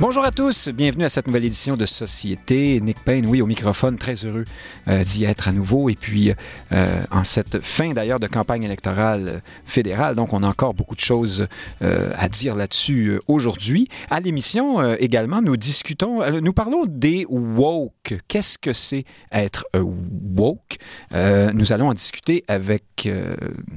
Bonjour à tous, bienvenue à cette nouvelle édition de Société. Nick Payne, oui, au microphone, très heureux euh, d'y être à nouveau. Et puis, euh, en cette fin d'ailleurs de campagne électorale fédérale, donc on a encore beaucoup de choses euh, à dire là-dessus aujourd'hui. À l'émission également, nous discutons, nous parlons des woke. Qu'est-ce que c'est être woke? nous allons en discuter avec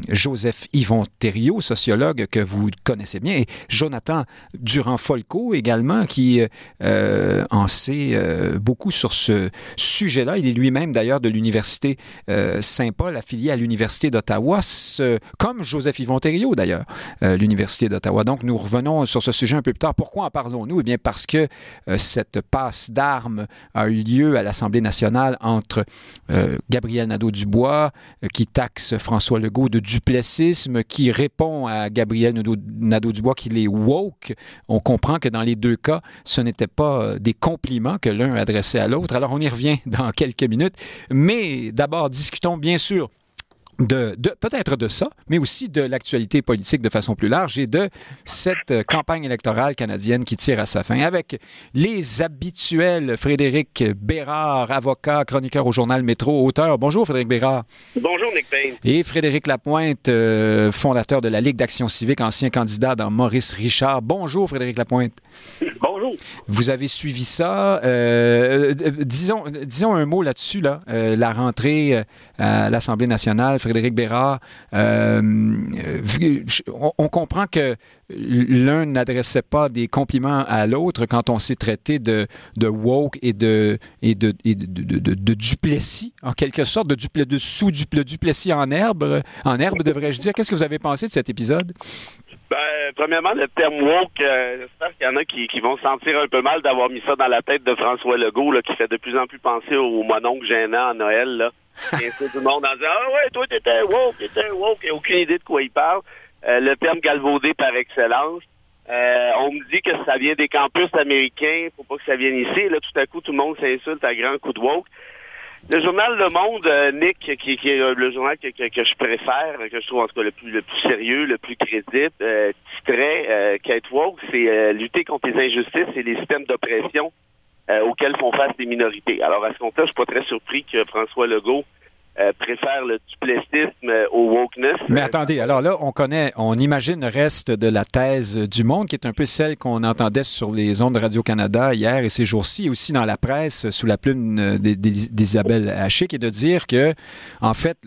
Joseph Yvon Thériault, sociologue que vous connaissez bien, et Jonathan Durand-Folco également, qui euh, en sait euh, beaucoup sur ce sujet-là. Il est lui-même d'ailleurs de l'Université euh, Saint-Paul, affilié à l'Université d'Ottawa, comme Joseph Yvon Thériault d'ailleurs, l'Université d'Ottawa. Donc nous revenons sur ce sujet un peu plus tard. Pourquoi en parlons-nous? Eh bien parce que cette passe d'armes a eu lieu à l'Assemblée nationale entre Gabriel Nadeau-Dubois, qui taxe François Legault de duplessisme, qui répond à Gabriel Nadeau-Dubois qu'il est woke. On comprend que dans les deux cas, ce n'était pas euh, des compliments que l'un adressait à l'autre. Alors on y revient dans quelques minutes. Mais d'abord, discutons bien sûr de, peut-être de ça, mais aussi de l'actualité politique de façon plus large et de cette euh, campagne électorale canadienne qui tire à sa fin avec les habituels Frédéric Bérard, avocat, chroniqueur au journal Métro, auteur. Bonjour Frédéric Bérard. Bonjour Nick Payne. Et Frédéric Lapointe, euh, fondateur de la Ligue d'action civique, ancien candidat dans Maurice Richard. Bonjour Frédéric Lapointe. Bonjour. Vous avez suivi ça. Euh, disons, disons un mot là-dessus, là, la rentrée à l'Assemblée nationale. Frédéric Bérard, euh, on, comprend que l'un n'adressait pas des compliments à l'autre quand on s'est traité de, de woke et de, et de, de, duplessis, en quelque sorte, de, de sous-duplessis en herbe, en herbe devrais-je dire. Qu'est-ce que vous avez pensé de cet épisode? Ben, premièrement, le terme woke, euh, j'espère qu'il y en a qui, qui, vont sentir un peu mal d'avoir mis ça dans la tête de François Legault, là, qui fait de plus en plus penser au mononcle gênant à Noël. Là. Et tout le monde en disant Ah ouais, toi, t'étais woke, t'étais woke, a aucune idée de quoi il parle. Euh, le terme galvaudé par excellence. Euh, on me dit que ça vient des campus américains, faut pas que ça vienne ici. Là, tout à coup, tout le monde s'insulte à grand coup de woke. Le journal Le Monde, euh, Nick, qui, est le journal que, je préfère, que je trouve en tout cas le plus, le plus sérieux, le plus crédible, euh, titrait euh, c'est lutter contre les injustices et les systèmes d'oppression auxquels font face les minorités. Alors à ce compte-là, je suis pas très surpris que François Legault euh, préfère le duplessisme au wokeness. Mais attendez, alors là, on connaît, on imagine le reste de la thèse du monde, qui est un peu celle qu'on entendait sur les ondes de Radio-Canada hier et ces jours-ci, et aussi dans la presse sous la plume d'Isabelle Haché, qui est de dire que, en fait,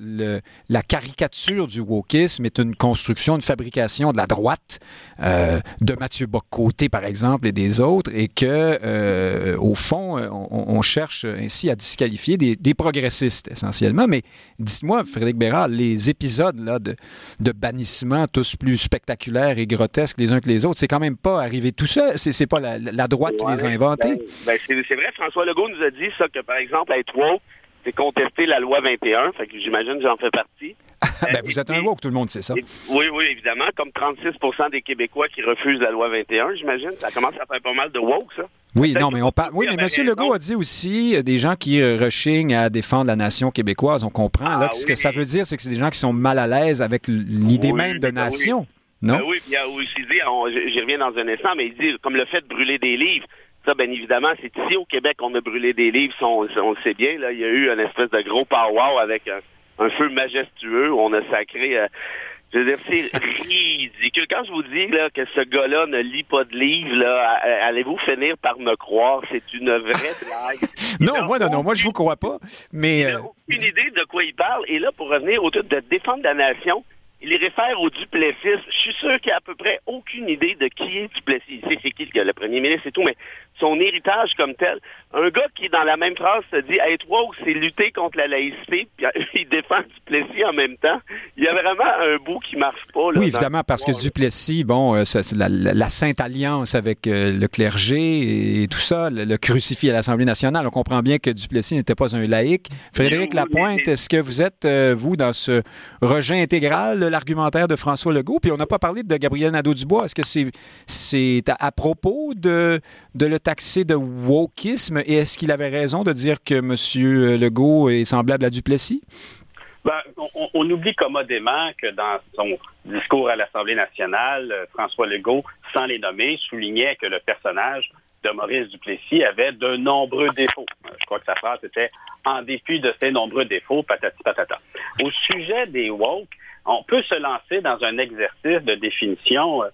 la caricature du wokisme est une construction, une fabrication de la droite, euh, de Mathieu Bocoté, par exemple, et des autres, et que, euh, au fond, on, on, cherche ainsi à disqualifier des, des progressistes, essentiellement, mais dites-moi, Frédéric Bérard, les épisodes là, de, de, bannissement, tous plus spectaculaires et grotesques les uns que les autres, c'est quand même pas arrivé tout seul? C'est, pas la, droite qui les a inventés? Ben, ben, c'est, vrai, François Legault nous a dit ça, que par exemple, être woke, c'est contester la loi 21. Fait que j'imagine que j'en fais partie. ben, vous êtes un woke, tout le monde sait ça. oui, oui, évidemment. Comme 36 des Québécois qui refusent la loi 21, j'imagine. Ça commence à faire pas mal de woke, ça. Oui, non, mais on parle. Oui, mais M. Legault a dit aussi euh, des gens qui euh, rechignent à défendre la nation québécoise. On comprend. là, ah ce que ça veut dire, c'est que c'est des gens qui sont mal à l'aise avec l'idée même de ben nation. Non? Ben oui, puis il a aussi dit, j'y reviens dans un instant, mais il dit, comme le fait de brûler des livres, ça, bien évidemment, c'est ici au Québec qu'on a brûlé des livres, on, on, le sait bien. Là, il y a eu une espèce de gros power avec un, feu majestueux où on a sacré. Euh, je veux dire, c'est ridicule. Quand je vous dis là, que ce gars-là ne lit pas de livres, allez-vous finir par me croire? C'est une vraie blague. non, moi, non, non, moi, je vous crois pas. Mais. Il n'a euh, aucune idée de quoi il parle. Et là, pour revenir au truc de défendre la nation, il les réfère au Duplessis. Je suis sûr qu'il a à peu près aucune idée de qui est Duplessis. Il sait c'est qui le premier ministre et tout, mais son héritage comme tel. Un gars qui, dans la même phrase, se dit Hey, toi, c'est lutter contre la laïcité, puis il défend Duplessis en même temps. Il y a vraiment un bout qui marche pas. oui, évidemment, parce que Duplessis, bon, euh, c'est la, Sainte Alliance avec euh, le clergé et tout ça, le, crucifix à l'Assemblée nationale. On comprend bien que Duplessis n'était pas un laïc. Frédéric Lapointe, est-ce que vous êtes, euh, vous, dans ce rejet intégral de l'argumentaire de François Legault? Puis on n'a pas parlé de Gabriel Nadeau-Dubois. Est-ce que c'est à, à, propos de, de le taxé de wokisme et est-ce qu'il avait raison de dire que M. Legault est semblable à Duplessis? Ben, on, oublie commodément que dans son discours à l'Assemblée nationale, euh, François Legault, sans les nommer, soulignait que le personnage de Maurice Duplessis avait de nombreux défauts. Je crois que sa phrase était en dépit de ses nombreux défauts, patati patata. Au sujet des woke, on peut se lancer dans un exercice de définition, euh,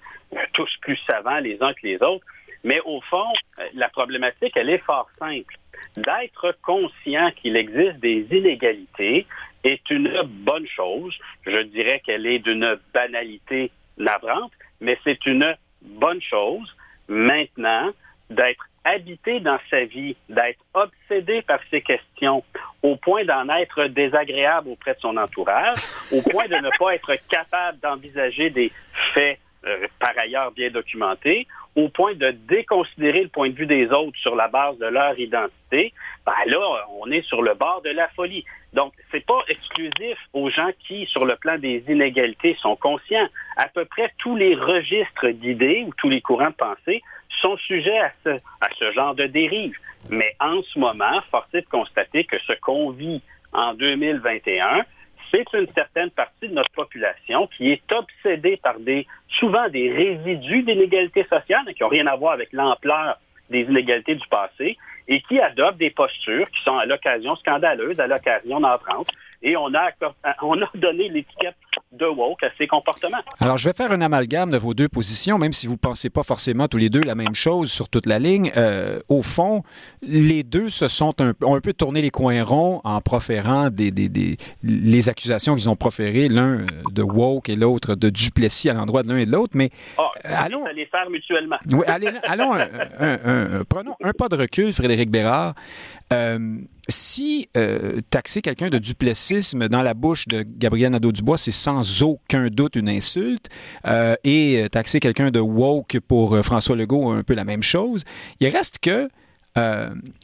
tous plus savants les uns que les autres, mais au fond, la problématique, elle est fort simple. D'être conscient qu'il existe des inégalités est une bonne chose. Je dirais qu'elle est d'une banalité navrante, mais c'est une bonne chose maintenant d'être habité dans sa vie, d'être obsédé par ces questions, au point d'en être désagréable auprès de son entourage, au point de ne pas être capable d'envisager des faits euh, par ailleurs bien documentés, au point de déconsidérer le point de vue des autres sur la base de leur identité, ben là, on est sur le bord de la folie. Donc, c'est pas exclusif aux gens qui, sur le plan des inégalités, sont conscients. À peu près tous les registres d'idées ou tous les courants de pensée sont sujets à ce, à ce genre de dérive. Mais en ce moment, force est de constater que ce qu'on vit en 2021, c'est une certaine partie de notre population qui est obsédée par des, souvent des résidus d'inégalités sociales qui n'ont rien à voir avec l'ampleur des inégalités du passé et qui adoptent des postures qui sont à l'occasion scandaleuses, à l'occasion navrantes. Et on a, on a donné l'étiquette de woke à ces comportements. Alors, je vais faire un amalgame de vos deux positions, même si vous ne pensez pas forcément tous les deux la même chose sur toute la ligne. Euh, au fond, les deux se sont un, ont un peu tourné les coins ronds en proférant des, des, des les accusations qu'ils ont proférées, l'un de woke et l'autre de Duplessis à l'endroit de l'un et de l'autre. Mais oh, allons les faire mutuellement. Oui, allez, allons, un, un, prenons un pas de recul, Frédéric Bérard. Euh, si euh, taxer quelqu'un de duplessisme dans la bouche de Gabriel Nadeau-Dubois, c'est sans aucun doute une insulte, euh, et taxer quelqu'un de woke pour François Legault, un peu la même chose, il reste que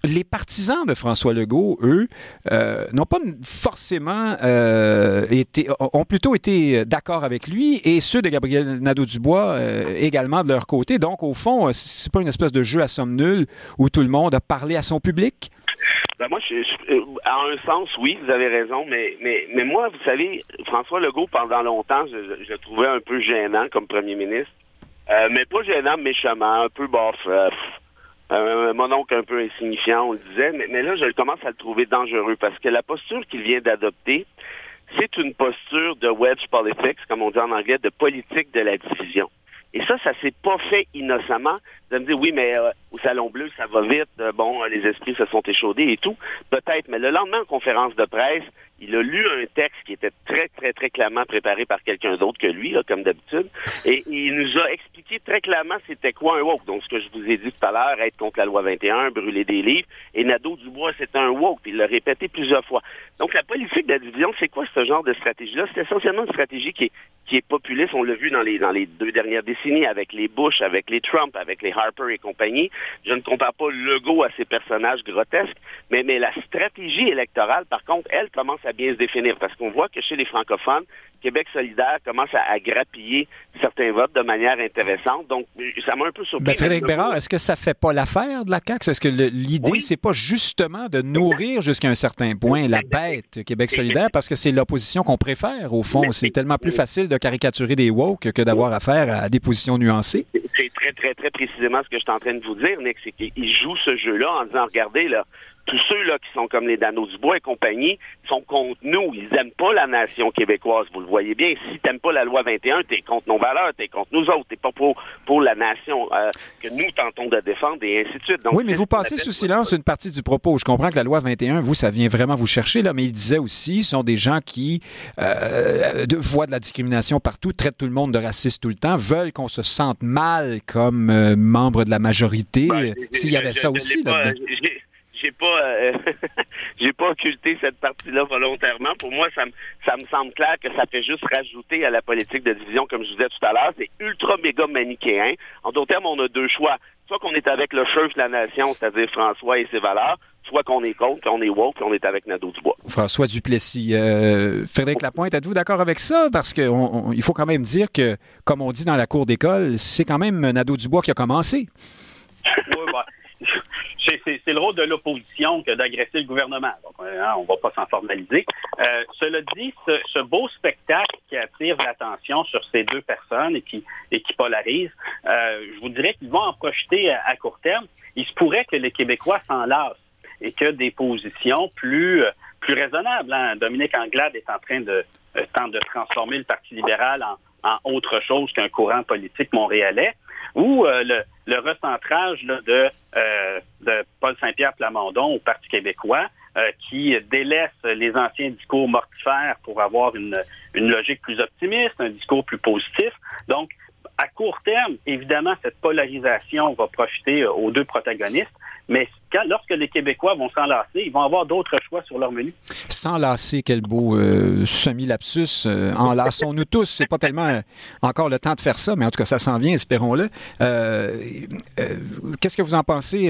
les partisans de François Legault, eux, n'ont pas forcément été, ont plutôt été d'accord avec lui, et ceux de Gabriel Nadeau-Dubois également de leur côté. Donc, au fond, c'est pas une espèce de jeu à somme nulle où tout le monde a parlé à son public. Ben moi, je, je, euh, un sens, oui, vous avez raison, mais, mais, mais moi, vous savez, François Legault, pendant longtemps, je, le trouvais un peu gênant comme premier ministre. Euh, mais pas gênant méchamment, un peu bof. Euh, mon oncle un peu insignifiant, on le disait, mais, mais là, je commence à le trouver dangereux parce que la posture qu'il vient d'adopter, c'est une posture de wedge politics, comme on dit en anglais, de politique de la division. Et ça, ça s'est pas fait innocemment de me dire oui, mais euh, au Salon Bleu, ça va vite, euh, bon, les esprits se sont échaudés et tout. Peut-être, mais le lendemain, en conférence de presse, il a lu un texte qui était très, très, très clairement préparé par quelqu'un d'autre que lui, comme d'habitude, et il nous a expliqué très clairement c'était quoi un woke. Donc, ce que je vous ai dit tout à l'heure, être contre la loi 21, brûler des livres, et Nadeau-Dubois, c'est un woke, il l'a répété plusieurs fois. Donc, la politique de la division, c'est quoi ce genre de stratégie-là? C'est essentiellement une stratégie qui est, qui est populiste, on l'a vu dans les, dans les deux dernières décennies, avec les Bush, avec les Trump, avec les Harper et compagnie. Je ne compare pas Legault à ces personnages grotesques, mais, mais la stratégie électorale, par contre, elle commence à bien se définir parce qu'on voit que chez les francophones, Québec solidaire commence à, grappiller certains votes de manière intéressante. Donc, ça m'a un peu surpris. Ben, Frédéric Bérard, est-ce que ça fait pas l'affaire de la CAQ? Est-ce que l'idée, c'est pas justement de nourrir jusqu'à un certain point la bête Québec solidaire? Parce que c'est l'opposition qu'on préfère, au fond. C'est tellement plus facile de caricaturer des woke que d'avoir affaire à des positions nuancées. C'est très, très, très précisément ce que je suis en train de vous dire, Nick. C'est qu'ils jouent ce jeu-là en disant, regardez, là, tous ceux-là qui sont comme les Dano Dubois et compagnie sont contre nous. Ils aiment pas la nation québécoise. Vous le voyez bien. Si t'aimes pas la loi 21, t'es contre nos valeurs, t'es contre nous autres. T'es pas pour, pour la nation euh, que nous tentons de défendre et ainsi de suite. oui, mais vous passez sous silence une partie du propos. Je comprends que la loi 21, vous, ça vient vraiment vous chercher, là, mais il disait aussi, ce sont des gens qui euh, voient de la discrimination partout, traitent tout le monde de raciste tout le temps, veulent qu'on se sente mal comme euh, membre de la majorité. Ben, S'il y avait ça aussi, là j'ai pas euh, j'ai pas occulté cette partie-là volontairement. Pour moi, ça, ça me semble clair que ça fait juste rajouter à la politique de division, comme je vous disais tout à l'heure. C'est ultra méga manichéen. En d'autres termes, on a deux choix. Soit qu'on est avec le chef de la nation, c'est-à-dire François et ses valeurs, soit qu'on est contre, qu'on est woke, qu'on est avec Nadeau Dubois. François Duplessis. Euh, Frédéric Lapointe, êtes-vous d'accord avec ça? Parce qu'il faut quand même dire que, comme on dit dans la cour d'école, c'est quand même Nadeau Dubois qui a commencé. c'est le rôle de l'opposition que d'agresser le gouvernement. Donc, hein, on ne va pas s'en formaliser. Euh, cela dit, ce, beau spectacle qui attire l'attention sur ces deux personnes et qui, polarise, euh, je vous dirais qu'ils vont en profiter à, court terme. Il se pourrait que les Québécois s'en lassent et que des positions plus, raisonnables. Hein. Dominique Anglade est en train de, tenter de transformer le Parti libéral en autre chose qu'un courant politique montréalais ou euh, le, le, recentrage de, euh, de Paul Saint-Pierre Plamondon au Parti québécois, euh, qui délaisse les anciens discours mortifères pour avoir une, une logique plus optimiste, un discours plus positif. Donc, à court terme, évidemment, cette polarisation va profiter aux deux protagonistes, mais lorsque les Québécois vont s'enlacer, ils vont avoir d'autres choix sur leur menu. S'enlacer, quel beau euh, semi-lapsus. Euh, enlaçons-nous tous. C'est pas tellement euh, encore le temps de faire ça, mais en tout cas, ça s'en vient, espérons-le. Qu'est-ce que vous en pensez,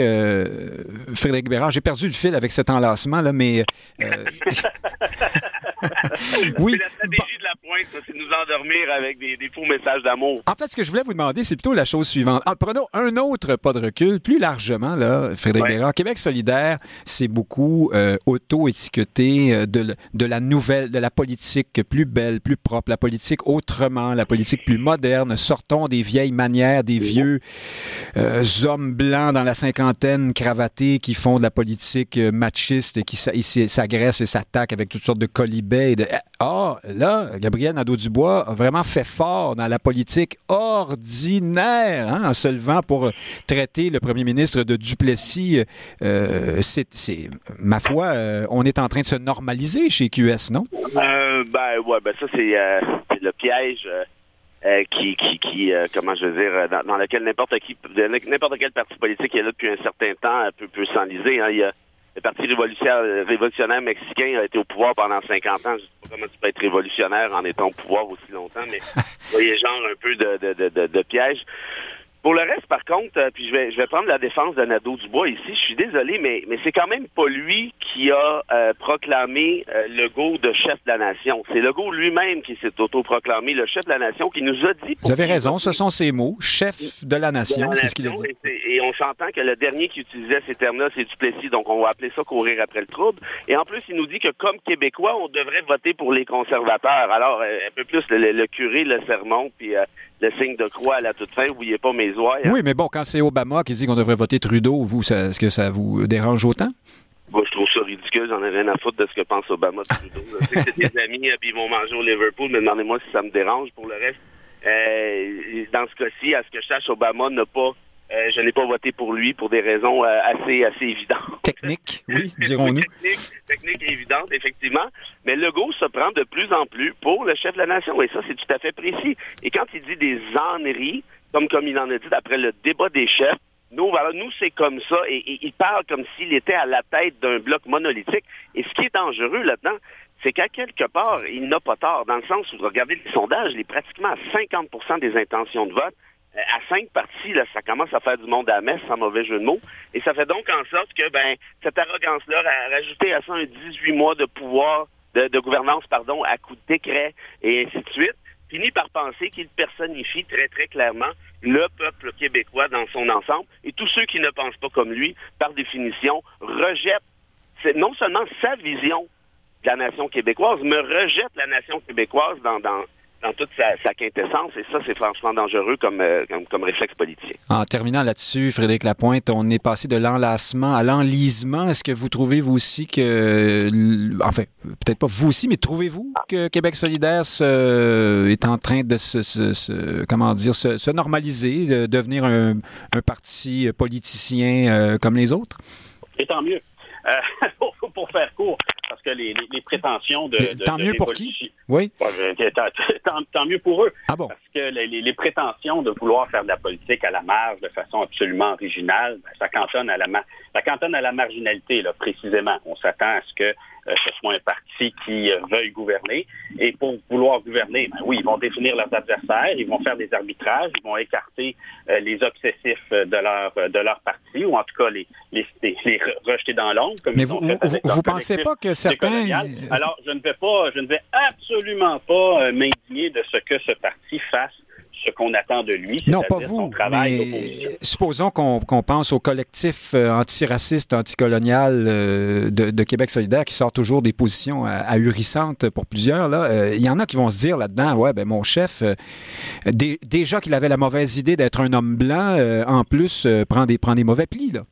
Frédéric Bérard? J'ai perdu le fil avec cet enlacement, là, mais... oui. C'est la stratégie de la pointe, c'est nous endormir avec des, faux messages d'amour. En fait, ce que je voulais vous demander, c'est plutôt la chose suivante. Ah, prenons un autre pas de recul, plus largement, là, Frédéric Bérard. Québec solidaire, c'est beaucoup euh, auto-étiqueté euh, de, la nouvelle, de la politique plus belle, plus propre, la politique autrement, la politique plus moderne. Sortons des vieilles manières, des vieux euh, hommes blancs dans la cinquantaine cravatés qui font de la politique machiste, qui s'agressent et s'attaquent avec toutes sortes de colibets. Ah, là, Gabriel Nadeau-Dubois a vraiment fait fort dans la politique ordinaire, hein, en se levant pour traiter le premier ministre de Duplessis euh, c'est, ma foi, euh, on est en train de se normaliser chez QS, non? Euh, ben, ouais, ben ça, c'est, le piège. qui, qui, qui comment je veux dire, dans, lequel n'importe qui, n'importe quel parti politique qui est là depuis un certain temps peut, peut s'enliser. Hein. Il y a, le Parti révolutionnaire, révolutionnaire mexicain a été au pouvoir pendant 50 ans. Je sais pas comment tu peux être révolutionnaire en étant au pouvoir aussi longtemps, mais vous voyez genre un peu de, de, de, de piège. Pour le reste, par contre, euh, puis je vais, je vais prendre la défense de Nadeau Dubois ici. Je suis désolé, mais, mais c'est quand même pas lui qui a euh, proclamé euh, le go de chef de la nation. C'est Legault lui-même qui s'est autoproclamé le chef de la nation, qui nous a dit. Vous avez raison, ce sont ses mots, chef de la nation, c'est ce qu'il a dit. Et, on s'entend que le dernier qui utilisait ces termes-là, c'est Duplessis, donc on va appeler ça courir après le trouble. Et en plus, il nous dit que comme Québécois, on devrait voter pour les conservateurs. Alors, un peu plus le, curé, le sermon, puis le signe de croix à la toute fin, oubliez pas mes oies. Hein. Oui, mais bon, quand c'est Obama qui dit qu'on devrait voter Trudeau, vous, est-ce que ça vous dérange autant? Moi, je trouve ça ridicule. J'en ai rien à foutre de ce que pense Obama Trudeau. c'est des amis, puis ils vont manger au Liverpool, mais demandez-moi si ça me dérange. Pour le reste, euh, dans ce cas-ci, à ce que je sache, Obama n'a pas euh, je n'ai pas voté pour lui pour des raisons euh, assez assez évidentes. Techniques, oui, dirons-nous. technique, et évidente, effectivement. Mais Legault se prend de plus en plus pour le chef de la nation, et ça, c'est tout à fait précis. Et quand il dit des âneries, comme, comme il en a dit après le débat des chefs, nous, voilà, nous, c'est comme ça. Et, il parle comme s'il était à la tête d'un bloc monolithique. Et ce qui est dangereux là-dedans, c'est qu'à quelque part, il n'a pas tort, dans le sens où, regardez les sondages, il est pratiquement à 50% des intentions de vote à cinq parties, là, ça commence à faire du monde à la messe, sans mauvais jeu de mots. Et ça fait donc en sorte que ben cette arrogance-là, a rajouté à ça un 18 mois de pouvoir, de, de gouvernance, pardon, à coup de décret et ainsi de suite, finit par penser qu'il personnifie très, très clairement le peuple québécois dans son ensemble. Et tous ceux qui ne pensent pas comme lui, par définition, rejettent non seulement sa vision de la nation québécoise, mais rejettent la nation québécoise dans, dans dans toute sa, quintessence. Et ça, c'est franchement dangereux euh, comme, comme, réflexe politique. En terminant là-dessus, Frédéric Lapointe, on est passé de l'enlacement à l'enlisement. Est-ce que vous trouvez, vous aussi, que... Enfin, peut-être pas vous aussi, mais trouvez-vous que Québec solidaire est en train de se, comment dire, se, normaliser, de devenir un, parti politicien euh, comme les autres? Et tant mieux. Euh, pour faire court, parce que les, prétentions de, tant mieux pour qui? Oui. tant, mieux pour eux. Ah bon? Parce que les, prétentions de vouloir faire de la politique à la marge de façon absolument originale, ben, ça cantonne à la ça cantonne à la marginalité là précisément. On s'attend à ce que euh, ce soit un parti qui euh, veuille gouverner. Et pour vouloir gouverner, ben oui, ils vont définir leurs adversaires, ils vont faire des arbitrages, ils vont écarter euh, les obsessifs de leur de leur parti, ou en tout cas les les, les rejeter dans l'ombre. Mais vous vous, pensez pas que certains alors je ne vais pas je ne vais absolument pas m'indigner de ce que ce parti fasse ce qu'on attend de lui. Non, pas vous. mais supposons qu'on pense au collectif euh, antiraciste, anticolonial euh, de, Québec solidaire qui sort toujours des positions ahurissantes pour plusieurs. Là. Euh, il y en a qui vont se dire là-dedans, ouais, ben mon chef, déjà qu'il avait la mauvaise idée d'être un homme blanc, en plus, prend, des, prend des mauvais plis. Là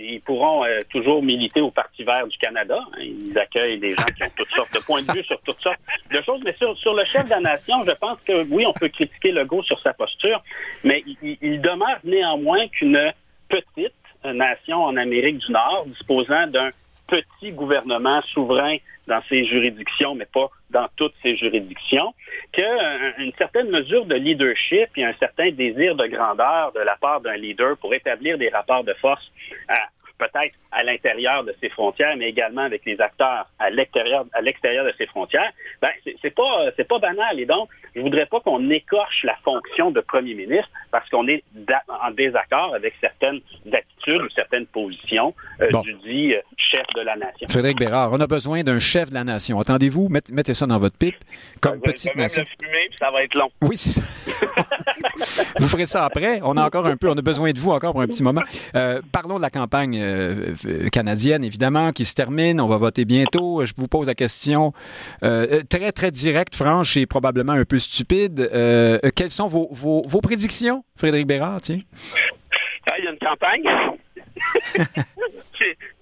ils pourront euh, toujours militer au Parti vert du Canada. Ils accueillent des gens qui ont toutes sortes de points de vue sur toutes sortes de choses. Mais sur, sur le chef de la nation, je pense que oui, on peut critiquer Legault sur sa posture, mais il, il demeure néanmoins qu'une petite nation en Amérique du Nord disposant d'un petit gouvernement souverain dans ses juridictions, mais pas dans toutes ses juridictions, qu'une euh, certaine mesure de leadership et un certain désir de grandeur de la part d'un leader pour établir des rapports de force à peut-être à l'intérieur de ses frontières, mais également avec les acteurs à l'extérieur, à l'extérieur de ses frontières, ben, c'est pas, c'est pas banal. Et donc, je voudrais pas qu'on écorche la fonction de premier ministre parce qu'on est en désaccord avec certaines attitudes ou certaines positions euh, du dit euh, chef de la nation. Frédéric Bérard, on a besoin d'un chef de la nation. Attendez-vous, mettez ça dans votre pipe comme petite nation. ça va être long. Oui, c'est ça. vous ferez ça après. On a encore un peu, on a besoin de vous encore pour un petit moment. Euh, parlons de la campagne euh, canadienne, évidemment, qui se termine. On va voter bientôt. Je vous pose la question euh, très, très directe, franche et probablement un peu stupide. quelles sont vos, vos, vos prédictions, Frédéric Bérard, tiens? Ah, il y a une campagne.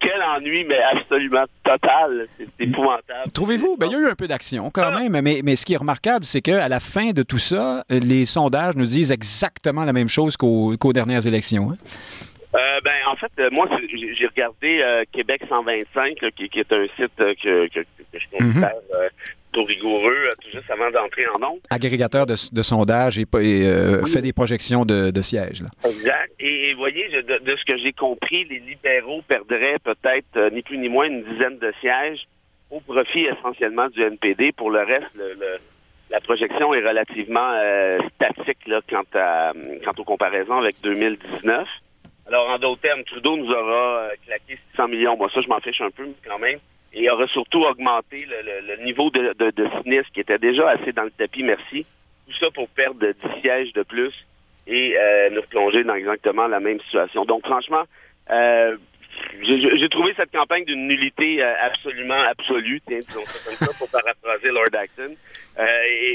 Quel ennui, mais absolument total. C'est épouvantable. Trouvez-vous? Ben, il y a eu un peu d'action quand ah. même, mais, mais ce qui est remarquable, c'est qu'à la fin de tout ça, les sondages nous disent exactement la même chose qu'aux dernières élections. Hein. Euh, ben, en fait, euh, moi, j'ai regardé euh, Québec 125, qui, qui, est un site que, que, que, je considère mhm rigoureux tout juste avant d'entrer en nombre. Agrégateur de, de sondages et, euh, fait des projections de, de sièges. Là. Exact. Et, voyez, de, ce que j'ai compris, les libéraux perdraient peut-être ni plus ni moins une dizaine de sièges au profit essentiellement du NPD. Pour le reste, le, la projection est relativement euh, statique là, quant, à, quant aux comparaisons avec 2019. Alors, en d'autres termes, Trudeau nous aura claqué 600 millions. Moi, ça, je m'en fiche un peu, mais quand même et aurait surtout augmenté le, niveau de, de, sinistre qui était déjà assez dans le tapis, merci. Tout ça pour perdre 10 sièges de plus et euh, nous plonger dans exactement la même situation. Donc franchement, euh, j'ai trouvé cette campagne d'une nullité euh, absolument absolue, tiens, disons ça comme ça, pour paraphraser Lord Acton. Euh,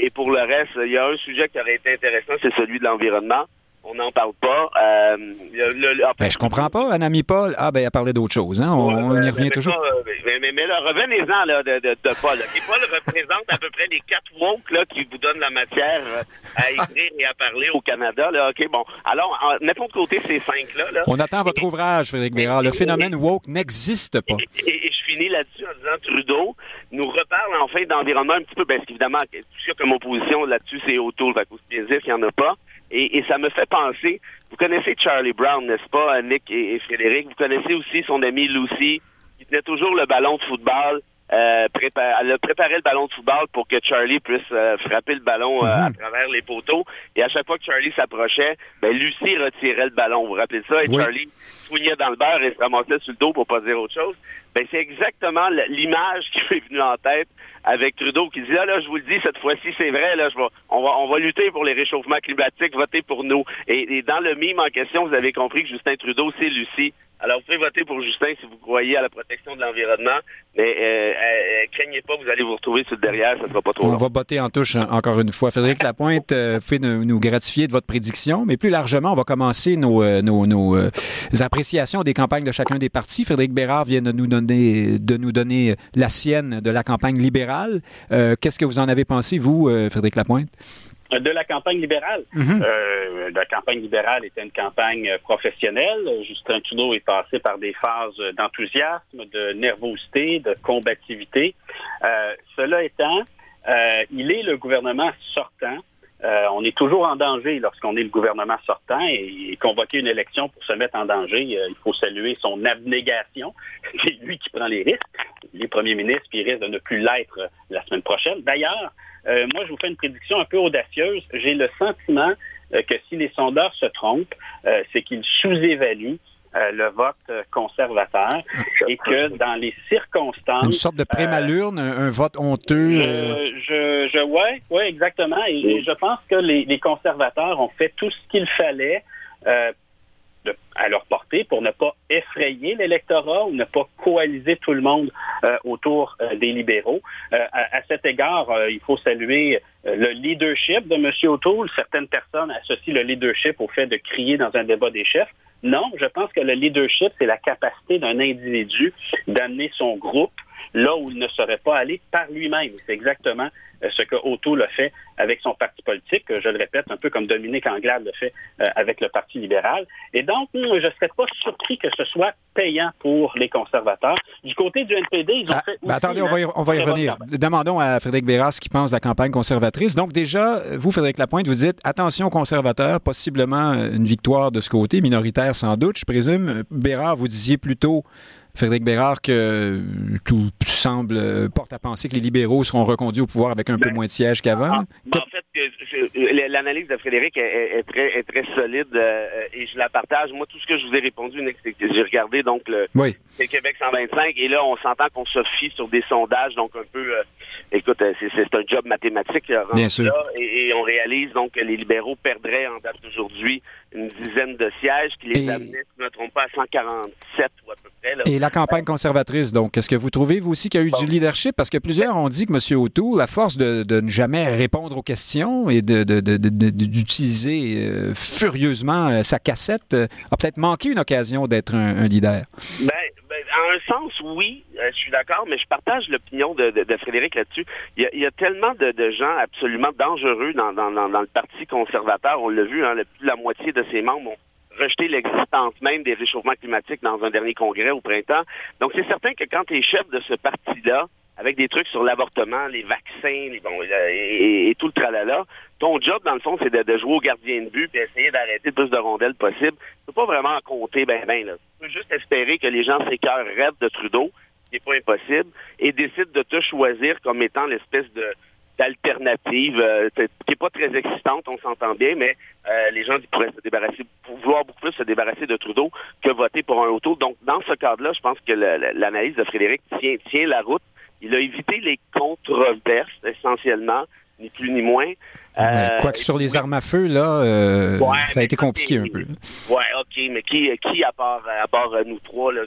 et, pour le reste, il y a un sujet qui aurait été intéressant, c'est celui de l'environnement on n'en parle pas. Euh, le, ben, je comprends pas, Anami Paul. Ah, ben, elle a parlé d'autre chose. Hein? On, y revient toujours. mais, mais, mais là, revenez-en là, de, de, de Paul. Paul représente à peu près les quatre woke là, qui vous donnent la matière euh, à écrire et à parler au Canada. Là. OK, bon. Alors, mettons de côté ces cinq-là. Là. On attend votre ouvrage, Frédéric Bérard. Le phénomène woke n'existe pas. Et, je finis là-dessus en disant Trudeau nous reparle enfin d'environnement un petit peu, parce qu'évidemment, tout ce comme opposition là-dessus, c'est autour. Fait bien dire qu'il n'y en a pas. Et, ça me fait penser, vous connaissez Charlie Brown, n'est-ce pas, Nick et, Frédéric? Vous connaissez aussi son ami Lucy, qui tenait toujours le ballon de football. Euh, elle a préparé le ballon de football pour que Charlie puisse euh, frapper le ballon euh, à mhm. travers les poteaux. Et à chaque fois que Charlie s'approchait, ben Lucie retirait le ballon. Vous vous rappelez ça? Et Charlie fouillait dans le beurre et se ramassait sur le dos pour pas dire autre chose. Ben c'est exactement l'image qui m'est venue en tête avec Trudeau qui dit là, là, je vous le dis, cette fois-ci, c'est vrai, là, je vais, on va, on va lutter pour les réchauffements climatiques, votez pour nous. Et, dans le mime en question, vous avez compris que Justin Trudeau, c'est Lucie. Alors, vous pouvez voter pour Justin si vous croyez à la protection de l'environnement, mais euh, euh, euh craignez pas, vous allez vous retrouver sur le derrière, ça sera pas trop On va botter en touche encore une fois. Frédéric Lapointe, euh, vous pouvez nous, gratifier de votre prédiction, mais plus largement, on va commencer nos, euh, nos, nos appréciations des campagnes de chacun des partis. Frédéric Bérard vient de nous donner, de nous donner la sienne de la campagne libérale. Qu'est-ce que vous en avez pensé, vous, Frédéric Lapointe? de la campagne libérale. Mhm. euh, la campagne libérale était une campagne professionnelle. Justin Trudeau est passé par des phases d'enthousiasme, de nervosité, de combativité. Euh, cela étant, euh, il est le gouvernement sortant. Euh, on est toujours en danger lorsqu'on est le gouvernement sortant et, convoquer une élection pour se mettre en danger, euh, il faut saluer son abnégation. C'est lui qui prend les risques. Les premiers ministres, puis il risque de ne plus l'être la semaine prochaine. D'ailleurs, euh, moi, je vous fais une prédiction un peu audacieuse. J'ai le sentiment que si les sondeurs se trompent, c'est qu'ils sous-évaluent le vote conservateur et que dans les circonstances... Une sorte de prémalurne, un, vote honteux. Je, je, ouais, ouais, exactement. Et, je pense que les, les, conservateurs ont fait tout ce qu'il fallait euh, à leur portée pour ne pas effrayer l'électorat ou ne pas coaliser tout le monde euh, autour euh, des libéraux. Euh, à, cet égard, il faut saluer le leadership de M. O'Toole. Certaines personnes associent le leadership au fait de crier dans un débat des chefs. Non, je pense que le leadership, c'est la capacité d'un individu d'amener son groupe là où il ne serait pas allé par lui-même. C'est exactement ce que Otto le fait avec son parti politique, je le répète, un peu comme Dominique Anglade le fait euh, avec le Parti libéral. Et donc, je ne serais pas surpris que ce soit payant pour les conservateurs. Du côté du NPD, ils ont ah, fait... Ben attendez, on va y, on va y revenir. Demandons à Frédéric Bérard ce qu'il pense de la campagne conservatrice. Donc déjà, vous, Frédéric Lapointe, vous dites, attention conservateurs, possiblement une victoire de ce côté, minoritaire sans doute, je présume. Bérard, vous disiez plutôt Frédéric Bérard, que tout semble euh, porte à penser que les libéraux seront reconduits au pouvoir avec un peu ben, moins de sièges qu'avant. Ah, ben, en fait, l'analyse de Frédéric est, très, très solide euh, et je la partage. Moi, tout ce que je vous ai répondu, c'est que j'ai regardé donc le, Québec 125 et là, on s'entend qu'on se fie sur des sondages, donc un peu, euh, écoute, c'est un job mathématique. Bien sûr. et, on réalise donc que les libéraux perdraient en date d'aujourd'hui une dizaine de sièges qui les amenaient, si je ne me trompe pas, à 147 ou à peu près. Et la campagne conservatrice, donc, est-ce que vous trouvez, vous aussi, qu'il y a eu du leadership? Parce que plusieurs ont dit que M. O'Toole, la force de, ne jamais répondre aux questions d'utiliser euh, furieusement euh, sa cassette, euh, a peut-être manqué une occasion d'être un, leader. Ben, ben, en un sens, oui, je suis d'accord, mais je partage l'opinion de, Frédéric là-dessus. Il, y a tellement de, gens absolument dangereux dans, le Parti conservateur. On l'a vu, hein, la moitié de ses membres ont rejeté l'existence même des réchauffements climatiques dans un dernier congrès au printemps. Donc, c'est certain que quand tu es chef de ce parti-là, avec des trucs sur l'avortement, les vaccins, les, bon, et, tout le tralala, ton job, dans le fond, c'est de, jouer au gardien de but et essayer d'arrêter le plus de rondelles possible. Tu peux pas vraiment compter ben ben, là. Tu peux juste espérer que les gens s'écœurent de Trudeau, ce qui n'est pas impossible, et décident de te choisir comme étant l'espèce de d'alternative euh, qui est pas très existante, on s'entend bien, mais euh, les gens pourraient se débarrasser, vouloir beaucoup plus se débarrasser de Trudeau que voter pour un auto. Donc, dans ce cadre-là, je pense que l'analyse de Frédéric tient, tient la route. Il a évité les controverses, essentiellement, ni plus ni moins. Euh, Quoique sur les armes à feu, là, ça a été compliqué un peu. Ouais, OK, mais qui, qui à part, à part nous trois, là,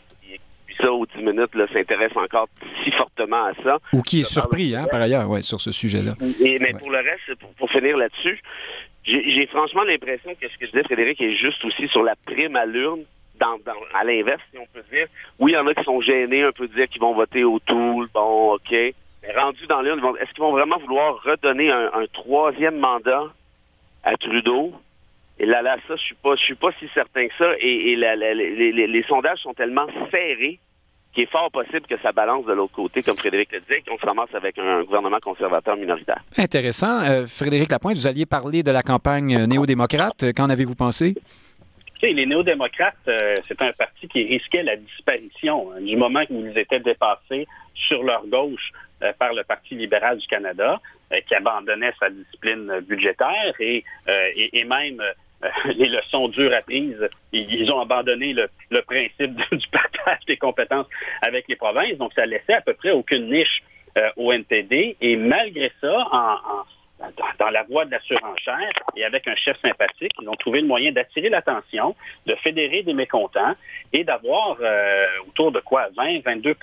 ça aux 10 minutes s'intéresse encore si fortement à ça. Ou qui est surpris, hein, par ailleurs, ouais, sur ce sujet-là. mais pour le reste, pour, finir là-dessus, j'ai franchement l'impression que ce que je disais, Frédéric, est juste aussi sur la prime à l'urne. Dans, à l'inverse, si on peut dire. Oui, il y en a qui sont gênés un peu de dire qu'ils vont voter au Toul, bon, OK. Mais rendus dans l'urne, est-ce qu'ils vont vraiment vouloir redonner un, troisième mandat à Trudeau? Et là, là, ça, je suis pas, je suis pas si certain que ça. Et, les, les, sondages sont tellement serrés qui est fort possible que ça balance de l'autre côté, comme Frédéric le dit, qu'on se ramasse avec un gouvernement conservateur minoritaire. Intéressant. Euh, Frédéric Lapointe, vous alliez parler de la campagne néo-démocrate. Qu'en avez-vous pensé? les néo-démocrates, euh, c'est un parti qui risquait la disparition hein, du moment où ils étaient dépassés sur leur gauche euh, par le Parti libéral du Canada, qui abandonnait sa discipline budgétaire et, et, et même euh, les leçons dures apprises. Ils, ont abandonné le, principe du partage des compétences avec les provinces, donc ça laissait à peu près aucune niche euh, au NPD. Et malgré ça, dans la voie de la surenchère et avec un chef sympathique, ils ont trouvé le moyen d'attirer l'attention, de fédérer des mécontents et d'avoir euh, autour de quoi 20, 22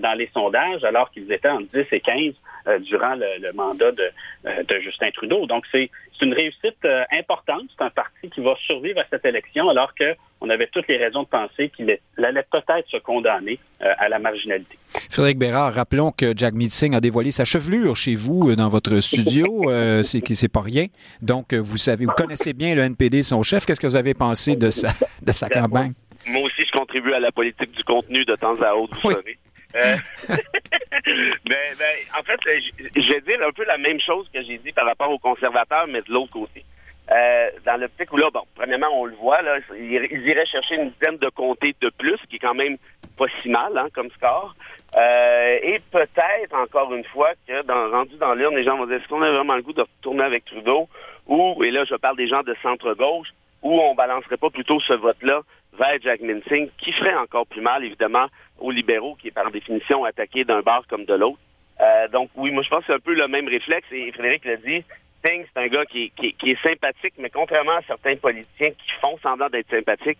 dans les sondages, alors qu'ils étaient en 10 et 15 durant le, mandat de, de, Justin Trudeau. Donc, c'est c'est une réussite euh, importante. C'est un parti qui va survivre à cette élection, alors qu'on avait toutes les raisons de penser qu'il allait peut-être se condamner euh, à la marginalité. Frédéric Bérard, rappelons que Jack Meeting a dévoilé sa chevelure chez vous euh, dans votre studio. c'est c'est pas rien. Donc, vous savez, vous connaissez bien le NPD, son chef. Qu'est-ce que vous avez pensé de sa, de sa campagne? Moi aussi, je contribue à la politique du contenu de temps à autre, vous savez. Euh, ben, ben, en fait, je vais dire un peu la même chose que j'ai dit par rapport aux conservateurs, mais de l'autre côté. Euh, dans l'optique où là, bon, premièrement, on le voit, là, ils, iraient chercher une dizaine de comtés de plus, qui est quand même pas si mal hein, comme score. Euh, et peut-être, encore une fois, que dans, rendu dans l'urne, les gens vont dire est-ce qu'on a vraiment le goût de retourner avec Trudeau? Ou, et là, je parle des gens de centre-gauche, ou on balancerait pas plutôt ce vote-là vers Jack Minsing, qui ferait encore plus mal, évidemment, aux libéraux, qui est par définition attaqué d'un bar comme de l'autre. Euh, donc oui, moi je pense que c'est un peu le même réflexe et Frédéric l'a dit. Sting, c'est un gars qui, qui, qui, est sympathique, mais contrairement à certains politiciens qui font semblant d'être sympathiques,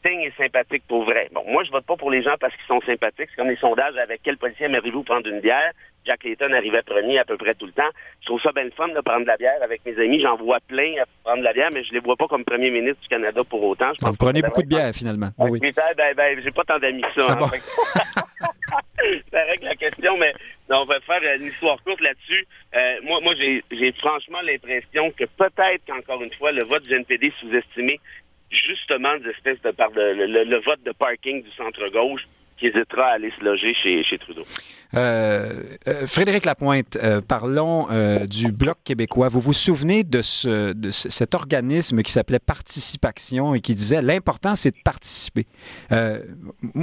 Sting est sympathique pour vrai. Bon, moi je vote pas pour les gens parce qu'ils sont sympathiques. C'est comme les sondages avec quel policier aimeriez-vous prendre une bière? Jack Layton arrivait premier à peu près tout le temps. Je trouve ça bien le fun de prendre de la bière avec mes amis. J'en vois plein à prendre de la bière, mais je les vois pas comme premier ministre du Canada pour autant. Je pense Vous prenez beaucoup de bière, finalement. oui. Ben, ben, j'ai pas tant d'amis que ça. Ah hein, ça règle la question, mais on va faire une histoire courte là-dessus. Euh, moi, moi j'ai franchement l'impression que peut-être qu'encore une fois, le vote du NPD sous-estimé justement des espèces de par le vote de parking du centre-gauche qui hésitera à aller se loger chez, chez Trudeau. Euh, euh, Frédéric Lapointe, euh, parlons du Bloc québécois. Vous vous souvenez de, ce, de cet organisme qui s'appelait Participation et qui disait l'important, c'est de participer.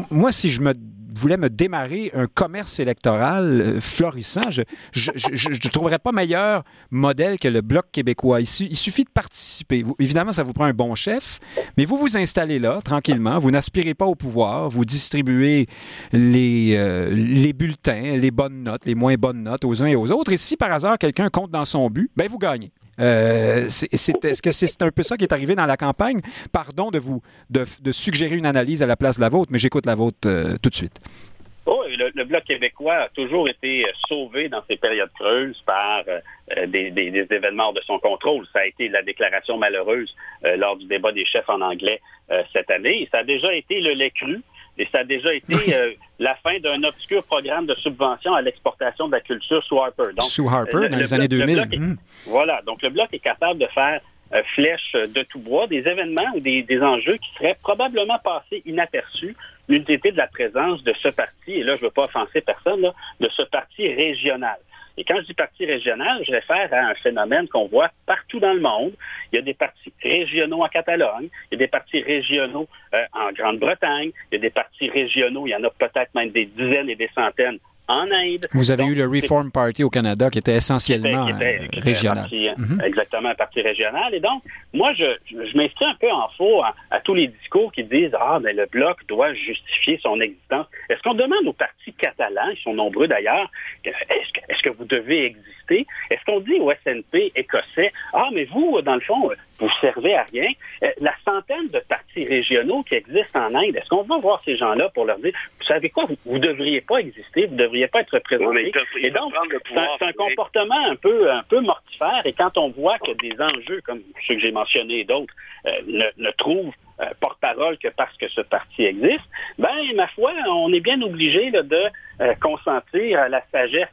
moi, si je me voulais me démarrer un commerce électoral euh, florissant, je ne trouverais pas meilleur modèle que le Bloc québécois. Il, suffit de participer. évidemment, ça vous prend un bon chef, mais vous vous installez là, tranquillement. Vous n'aspirez pas au pouvoir. Vous distribuez les, euh, les bulletins, les bonnes notes, les moins bonnes notes aux uns et aux autres. Et si par hasard quelqu'un compte dans son but, ben vous gagnez. Euh, est-ce que c'est un peu ça qui est arrivé dans la campagne? Pardon de vous de, suggérer une analyse à la place de la vôtre, mais j'écoute la vôtre euh, tout de suite. Oh, le, Bloc québécois a toujours été euh, sauvé dans ces périodes creuses par des, événements de son contrôle. Ça a été la déclaration malheureuse lors du débat des chefs en anglais cette année. ça a déjà été le lait cru et ça a déjà été euh, la fin d'un obscur programme de subvention à l'exportation de la culture sous Harper. Donc, sous Harper, dans les années 2000. Hmm. Voilà. Donc, le Bloc est capable de faire euh, flèche de tout bois, des événements ou des, enjeux qui seraient probablement passés inaperçus l'unité de la présence de ce parti, et là, je ne veux pas offenser personne, de ce parti régional. Et quand je dis parti régional, je réfère à un phénomène qu'on voit partout dans le monde. Il y a des partis régionaux en Catalogne, il y a des partis régionaux euh, en Grande-Bretagne, il y a des partis régionaux, il y en a peut-être même des dizaines et des centaines en Inde. Vous avez eu le Reform Party au Canada qui était essentiellement régional. Exactement, un parti régional. Et donc, moi, je, je, m'inscris un peu en faux à, tous les discours qui disent Ah, mais le Bloc doit justifier son existence. Est-ce qu'on demande aux partis catalans, ils sont nombreux d'ailleurs, est-ce que, vous devez exister? Est-ce qu'on dit au SNP écossais Ah, mais vous, dans le fond, vous servez à rien? Euh, la centaine de partis régionaux qui existent en Inde, est-ce qu'on va voir ces gens-là pour leur dire Vous savez quoi, vous ne devriez pas exister, vous devriez pas être représenté. et donc, c'est un, comportement un peu, un peu mortifère. Et quand on voit que des enjeux, comme ceux que j'ai mentionnés et d'autres, euh, ne, ne, trouvent euh, porte-parole que parce que ce parti existe, ben, ma foi, on est bien obligé de euh, consentir à la sagesse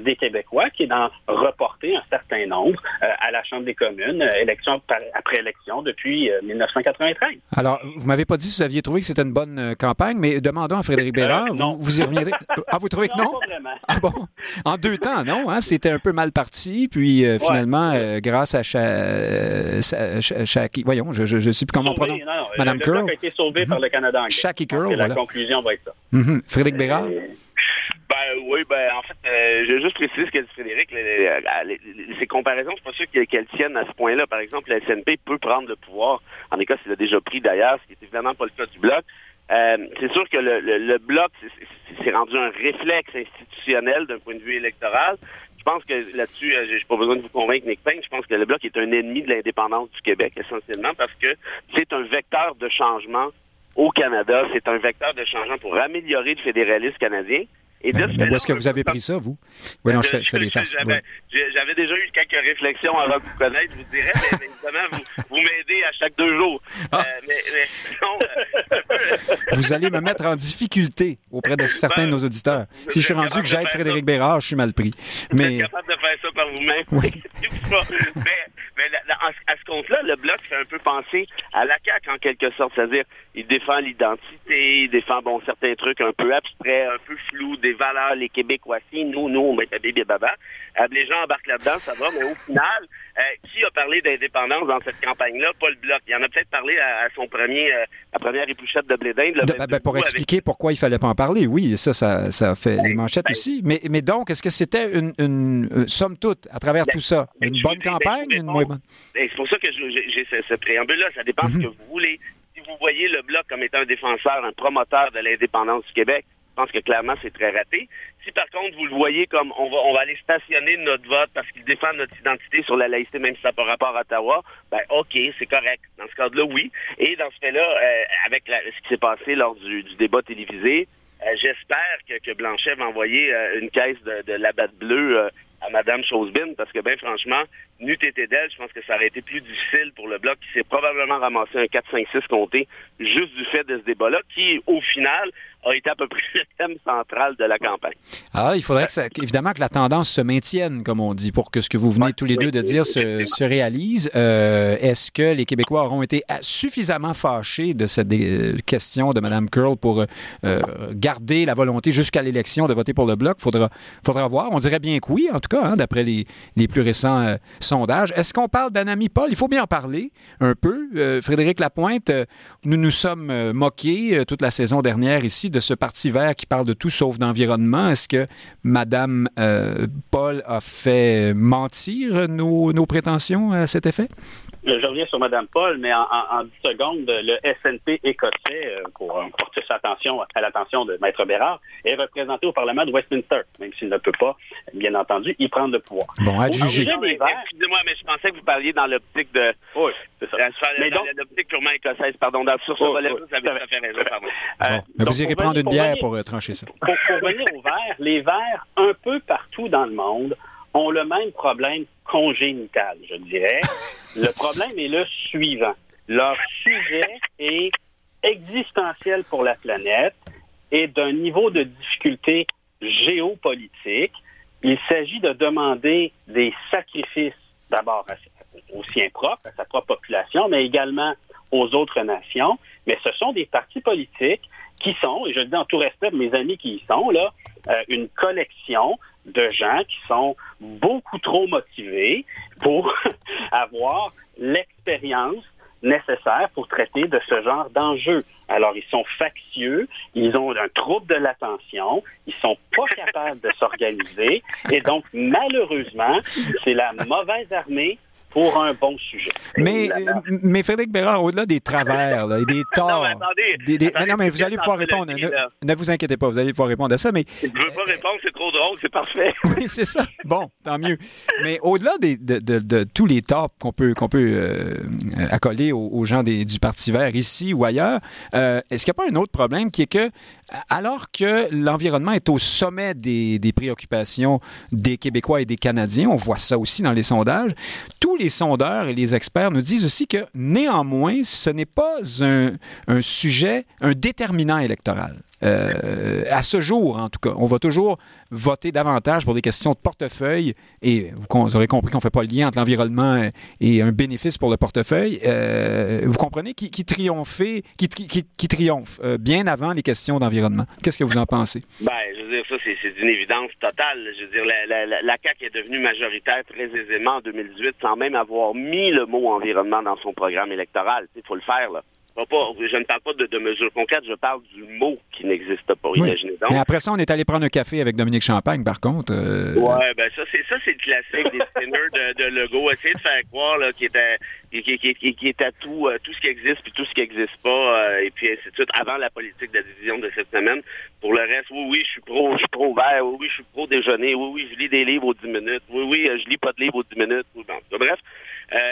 des Québécois, qui est d'en reporter un certain nombre euh, à la Chambre des communes, euh, élection après élection, depuis 1993. Alors, vous m'avez pas dit si vous aviez trouvé que c'était une bonne campagne, mais demandons à Frédéric Bérard, vous, vous, y reviendrez. Ah, vous trouvez que non? Ah bon? En deux temps, non? Hein? C'était un peu mal parti, puis finalement, grâce à. Voyons, je ne sais plus comment on prononce. Madame Curl. a été sauvé par le Canada anglais. Shaky Curl, voilà. La conclusion va être ça. Mm-hmm. Frédéric Bérard? Ben oui, ben en fait, euh, je vais juste préciser ce qu'a dit Frédéric. ces comparaisons, suis pas sûr qu'elles tiennent à ce point-là. Par exemple, la SNP peut prendre le pouvoir. En Écosse, il l'a déjà pris d'ailleurs, ce qui est évidemment pas le cas du Bloc. Euh, c'est sûr que le, le, Bloc s'est rendu un réflexe institutionnel d'un point de vue électoral. Je pense que là-dessus, euh, j'ai pas besoin de vous convaincre, Nick Payne. Je pense que le Bloc est un ennemi de l'indépendance du Québec, essentiellement parce que c'est un vecteur de changement au Canada. C'est un vecteur de changement pour améliorer le fédéralisme canadien. Et mais, où est-ce que vous avez pris ça, vous? Oui, non, je, fais, je fais des farces. J'avais déjà eu quelques réflexions avant de vous connaître, je vous dirais, mais, évidemment, vous, vous m'aidez à chaque deux jours. Ah. Euh, mais, non, vous allez me mettre en difficulté auprès de certains de nos auditeurs. Si je suis rendu que j'aide Frédéric Bérard, je suis mal pris. Vous mais... êtes capable de faire ça par vous-même. Oui. mais, à ce compte-là, le Bloc fait un peu penser à la CAQ, en quelque sorte. C'est-à-dire, il défend l'identité, il défend, bon, certains trucs un peu abstraits, un peu flous, des valeurs, les Québécois, si, nous, nous, on met baba. Euh, les gens embarquent là-dedans, ça va, mais au final, euh, qui a parlé d'indépendance dans cette campagne-là? Pas le Bloc. Il en a peut-être parlé à, son premier, euh, la première épluchette de blé d'Inde. Ben, pour expliquer pourquoi il fallait pas en parler, oui, ça, ça, ça fait les ben, manchettes ben, aussi. Mais, mais donc, est-ce que c'était une, somme toute, à travers tout ça, une bonne campagne, une moins bonne? C'est pour ça que j'ai ce, préambule-là. Ça dépend de ce mhm. que vous voulez. Si vous voyez le Bloc comme étant un défenseur, un promoteur de l'indépendance du Québec, Je pense que clairement, c'est très raté. Si par contre, vous le voyez comme on va, on va aller stationner notre vote parce qu'il défend notre identité sur la laïcité, même si ça n'a pas rapport à Ottawa, ben OK, c'est correct. Dans ce cadre-là, oui. Et dans ce fait-là, euh, avec ce qui s'est passé lors du, débat télévisé, euh, j'espère que, Blanchet va envoyer euh, une caisse de, de la batte bleue à Mme Chosebin, parce que, bien franchement, n'eût été d'elle, je pense que ça aurait été plus difficile pour le Bloc qui s'est probablement ramassé un 4-5-6 compté juste du fait de ce débat-là, qui, au final, a été à peu près le thème central de la campagne. Ah, il faudrait que évidemment que la tendance se maintienne, comme on dit, pour que ce que vous venez tous les deux de dire se, réalise. Euh, est-ce que les Québécois auront été suffisamment fâchés de cette question de Mme Curl pour euh, garder la volonté jusqu'à l'élection de voter pour le Bloc? Faudra, faudra voir. On dirait bien que oui, en tout cas, hein, d'après les, les, plus récents euh, sondages. Est-ce qu'on parle d'Anami Paul? Il faut bien en parler un peu. Frédéric Lapointe, nous nous sommes moqués toute la saison dernière ici de ce parti vert qui parle de tout sauf d'environnement. Est-ce que Mme euh, Paul a fait mentir nos, nos prétentions à cet effet? Je reviens sur Mme Paul, mais en, en, 10 secondes, le SNP écossais, euh, pour euh, porter sa attention à l'attention de Maître Bérard, est représenté au Parlement de Westminster, même s'il ne peut pas, bien entendu, y prendre le pouvoir. Bon, à juger. Excusez-moi, mais je pensais que vous parliez dans l'optique de... Oui, c'est ça. Mais dans l'optique purement écossaise, pardon. sur ce volet vous avez tout à fait raison, pardon. Bon, mais vous irez prendre une bière pour, trancher ça. Pour, pour revenir aux Verts, les Verts, un peu partout dans le monde, ont le même problème congénital, je dirais. Le problème est le suivant. Leur sujet est existentiel pour la planète et d'un niveau de difficulté géopolitique. Il s'agit de demander des sacrifices d'abord aux siens propres, à sa propre population, mais également aux autres nations. Mais ce sont des partis politiques qui sont, et je le dis en tout respect de mes amis qui y sont, là, euh, une collection de gens qui sont beaucoup trop motivés pour avoir l'expérience nécessaire pour traiter de ce genre d'enjeux. Alors, ils sont factieux, ils ont un trouble de l'attention, ils sont pas capables de s'organiser, et donc, malheureusement, c'est la mauvaise armée pour un bon sujet. Mais, mais Frédéric Bérard, au-delà des travers et des torts. non, mais attendez, non, mais vous allez pouvoir répondre. Ne, vous inquiétez pas, vous allez pouvoir répondre à ça. Mais, je ne veux pas répondre, c'est trop drôle, c'est parfait. oui, c'est ça. Bon, tant mieux. Mais au-delà de, de, de, tous les torts qu'on peut, qu'on peut euh, accoler aux, gens des, du Parti vert ici ou ailleurs, euh, est-ce qu'il n'y a pas un autre problème qui est que, alors que l'environnement est au sommet des, des préoccupations des Québécois et des Canadiens, on voit ça aussi dans les sondages, tous les les sondeurs et les experts nous disent aussi que néanmoins, ce n'est pas un, sujet, un déterminant électoral. Euh, à ce jour, en tout cas, on va toujours voter davantage pour des questions de portefeuille et vous, aurez compris qu'on ne fait pas le lien entre l'environnement et un bénéfice pour le portefeuille. Euh, vous comprenez qui, triomphe euh, bien avant les questions d'environnement. Qu'est-ce que vous en pensez? Ben, je veux dire, ça, c'est une évidence totale. Je veux dire, la, la, la CAQ est devenue majoritaire très aisément en 2018 sans même avoir mis le mot environnement dans son programme électoral. Il faut le faire, là je ne parle pas de, mesures concrètes, je parle du mot qui n'existe pas. Imaginez donc. Mais après ça, on est allé prendre un café avec Dominique Champagne, par contre. Euh... Ouais, ben ça, c'est ça, c'est le classique des spinners de, de Legault. Essayer de faire croire qu'il était qui, qui, qui, était tout, euh, tout ce qui existe puis tout ce qui n'existe pas, euh, et puis ainsi de suite, avant la politique de la division de cette semaine. Pour le reste, oui, oui, je suis pro, je suis pro vert, oui, oui, je suis pro déjeuner, oui, oui, je lis des livres aux 10 minutes, oui, oui, euh, je lis pas de livres aux 10 minutes. Oui, bon, bref.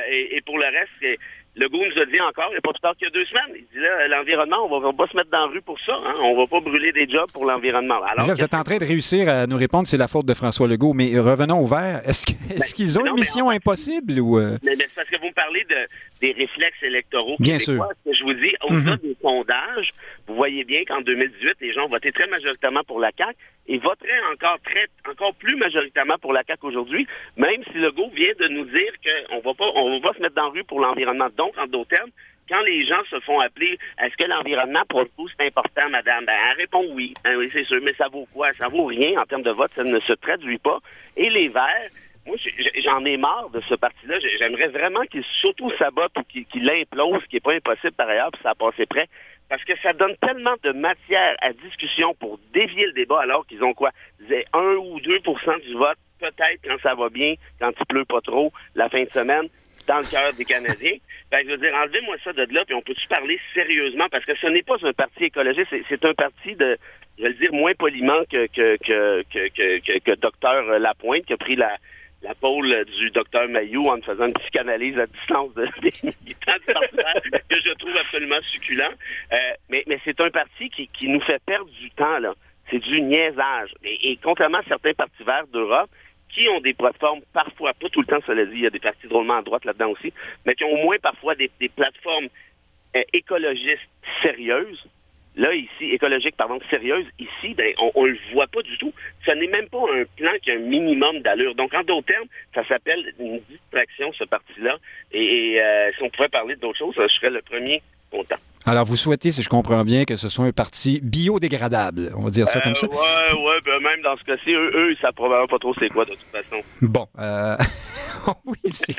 et, et pour le reste, c'est le goût nous a dit encore, il n'y a pas plus tard qu'il y a deux semaines. Il dit là, l'environnement, on va, va pas se mettre dans la rue pour ça. Hein? On va pas brûler des jobs pour l'environnement. Alors, vous êtes en train de réussir à nous répondre, c'est la faute de François Legault. Mais revenons au vert. Est-ce ben, qu'ils ont une mission impossible ou euh? mais, c'est parce que vous me parlez de, des réflexes électoraux. Bien sûr. Que je vous dis, au-delà mhm. des sondages, vous voyez bien qu'en 2018, les gens ont voté très majoritairement pour la CAQ et voteraient encore très, encore plus majoritairement pour la CAQ aujourd'hui, même si Legault vient de nous dire qu'on va pas, on va se mettre dans la rue pour l'environnement. Donc, en d'autres termes, quand les gens se font appeler, est-ce que l'environnement pour le coup c'est important, madame? Ben, elle répond oui. Ben oui, c'est sûr, mais ça vaut quoi? Ça vaut rien en termes de vote, ça ne se traduit pas. Et les Verts, moi, j'en ai marre de ce parti-là. J'aimerais vraiment qu'il s'auto-sabote ou qu'il implose, ce qui n'est pas impossible par ailleurs, puis ça a passé près. Parce que ça donne tellement de matière à discussion pour dévier le débat, alors qu'ils ont quoi? 1 ou 2% du vote, peut-être quand ça va bien, quand il pleut pas trop, la fin de semaine, dans le cœur des Canadiens. Ben, je veux dire, enlevez-moi ça de là, puis on peut-tu parler sérieusement, parce que ce n'est pas un parti écologiste, c'est un parti de, je vais le dire moins poliment que que que que, que, docteur Lapointe qui a pris la la pôle du docteur Mayou en faisant une psychanalyse à distance de, des militants que je trouve absolument succulent. Euh, mais mais c'est un parti qui, qui nous fait perdre du temps, là. C'est du niaisage. Et, contrairement à certains partis verts d'Europe, qui ont des plateformes parfois, pas tout le temps, cela dit, il y a des partis drôlement à droite là-dedans aussi, mais qui ont au moins parfois des, plateformes euh, écologistes sérieuses, là, ici, écologique, pardon, sérieuse, ici, ben, on, ne le voit pas du tout. Ce n'est même pas un plan qui a un minimum d'allure. Donc, en d'autres termes, ça s'appelle une distraction, ce parti-là. Et, euh, si on pouvait parler d'autres choses, je serais le premier Alors, vous souhaitez, si je comprends bien, que ce soit un parti biodégradable, on va dire ça comme ça? Euh, ouais, ouais, ben même dans ce cas-ci, eux, eux, ils savent probablement pas trop c'est quoi, de toute façon. Bon, euh... oui, c'est...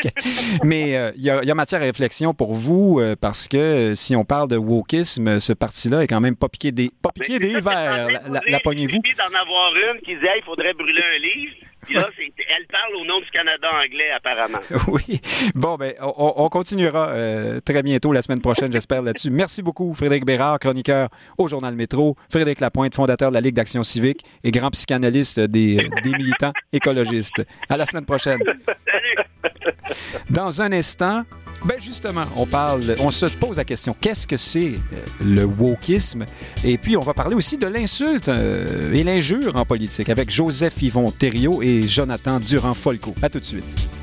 Mais euh, il y, a matière à réflexion pour vous, euh, parce que si on parle de wokisme, ce parti-là est quand même pas piqué des, pas piqué des verres. La, la, pognez-vous? Il d'en avoir une qui disait, il faudrait brûler un livre. Puis là, elle parle au nom du Canada anglais, apparemment. Oui. Bon, ben, on, continuera euh, très bientôt, la semaine prochaine, j'espère, là-dessus. Merci beaucoup, Frédéric Bérard, chroniqueur au Journal Métro. Frédéric Lapointe, fondateur de la Ligue d'Action civique et grand psychanalyste des, des militants écologistes. À la semaine prochaine. Dans un instant, ben justement, on parle, on se pose la question qu'est-ce que c'est euh, le wokisme? Et puis on va parler aussi de l'insulte euh, et l'injure en politique avec Joseph Yvon Thériault et Jonathan Durand-Folco. À tout de suite.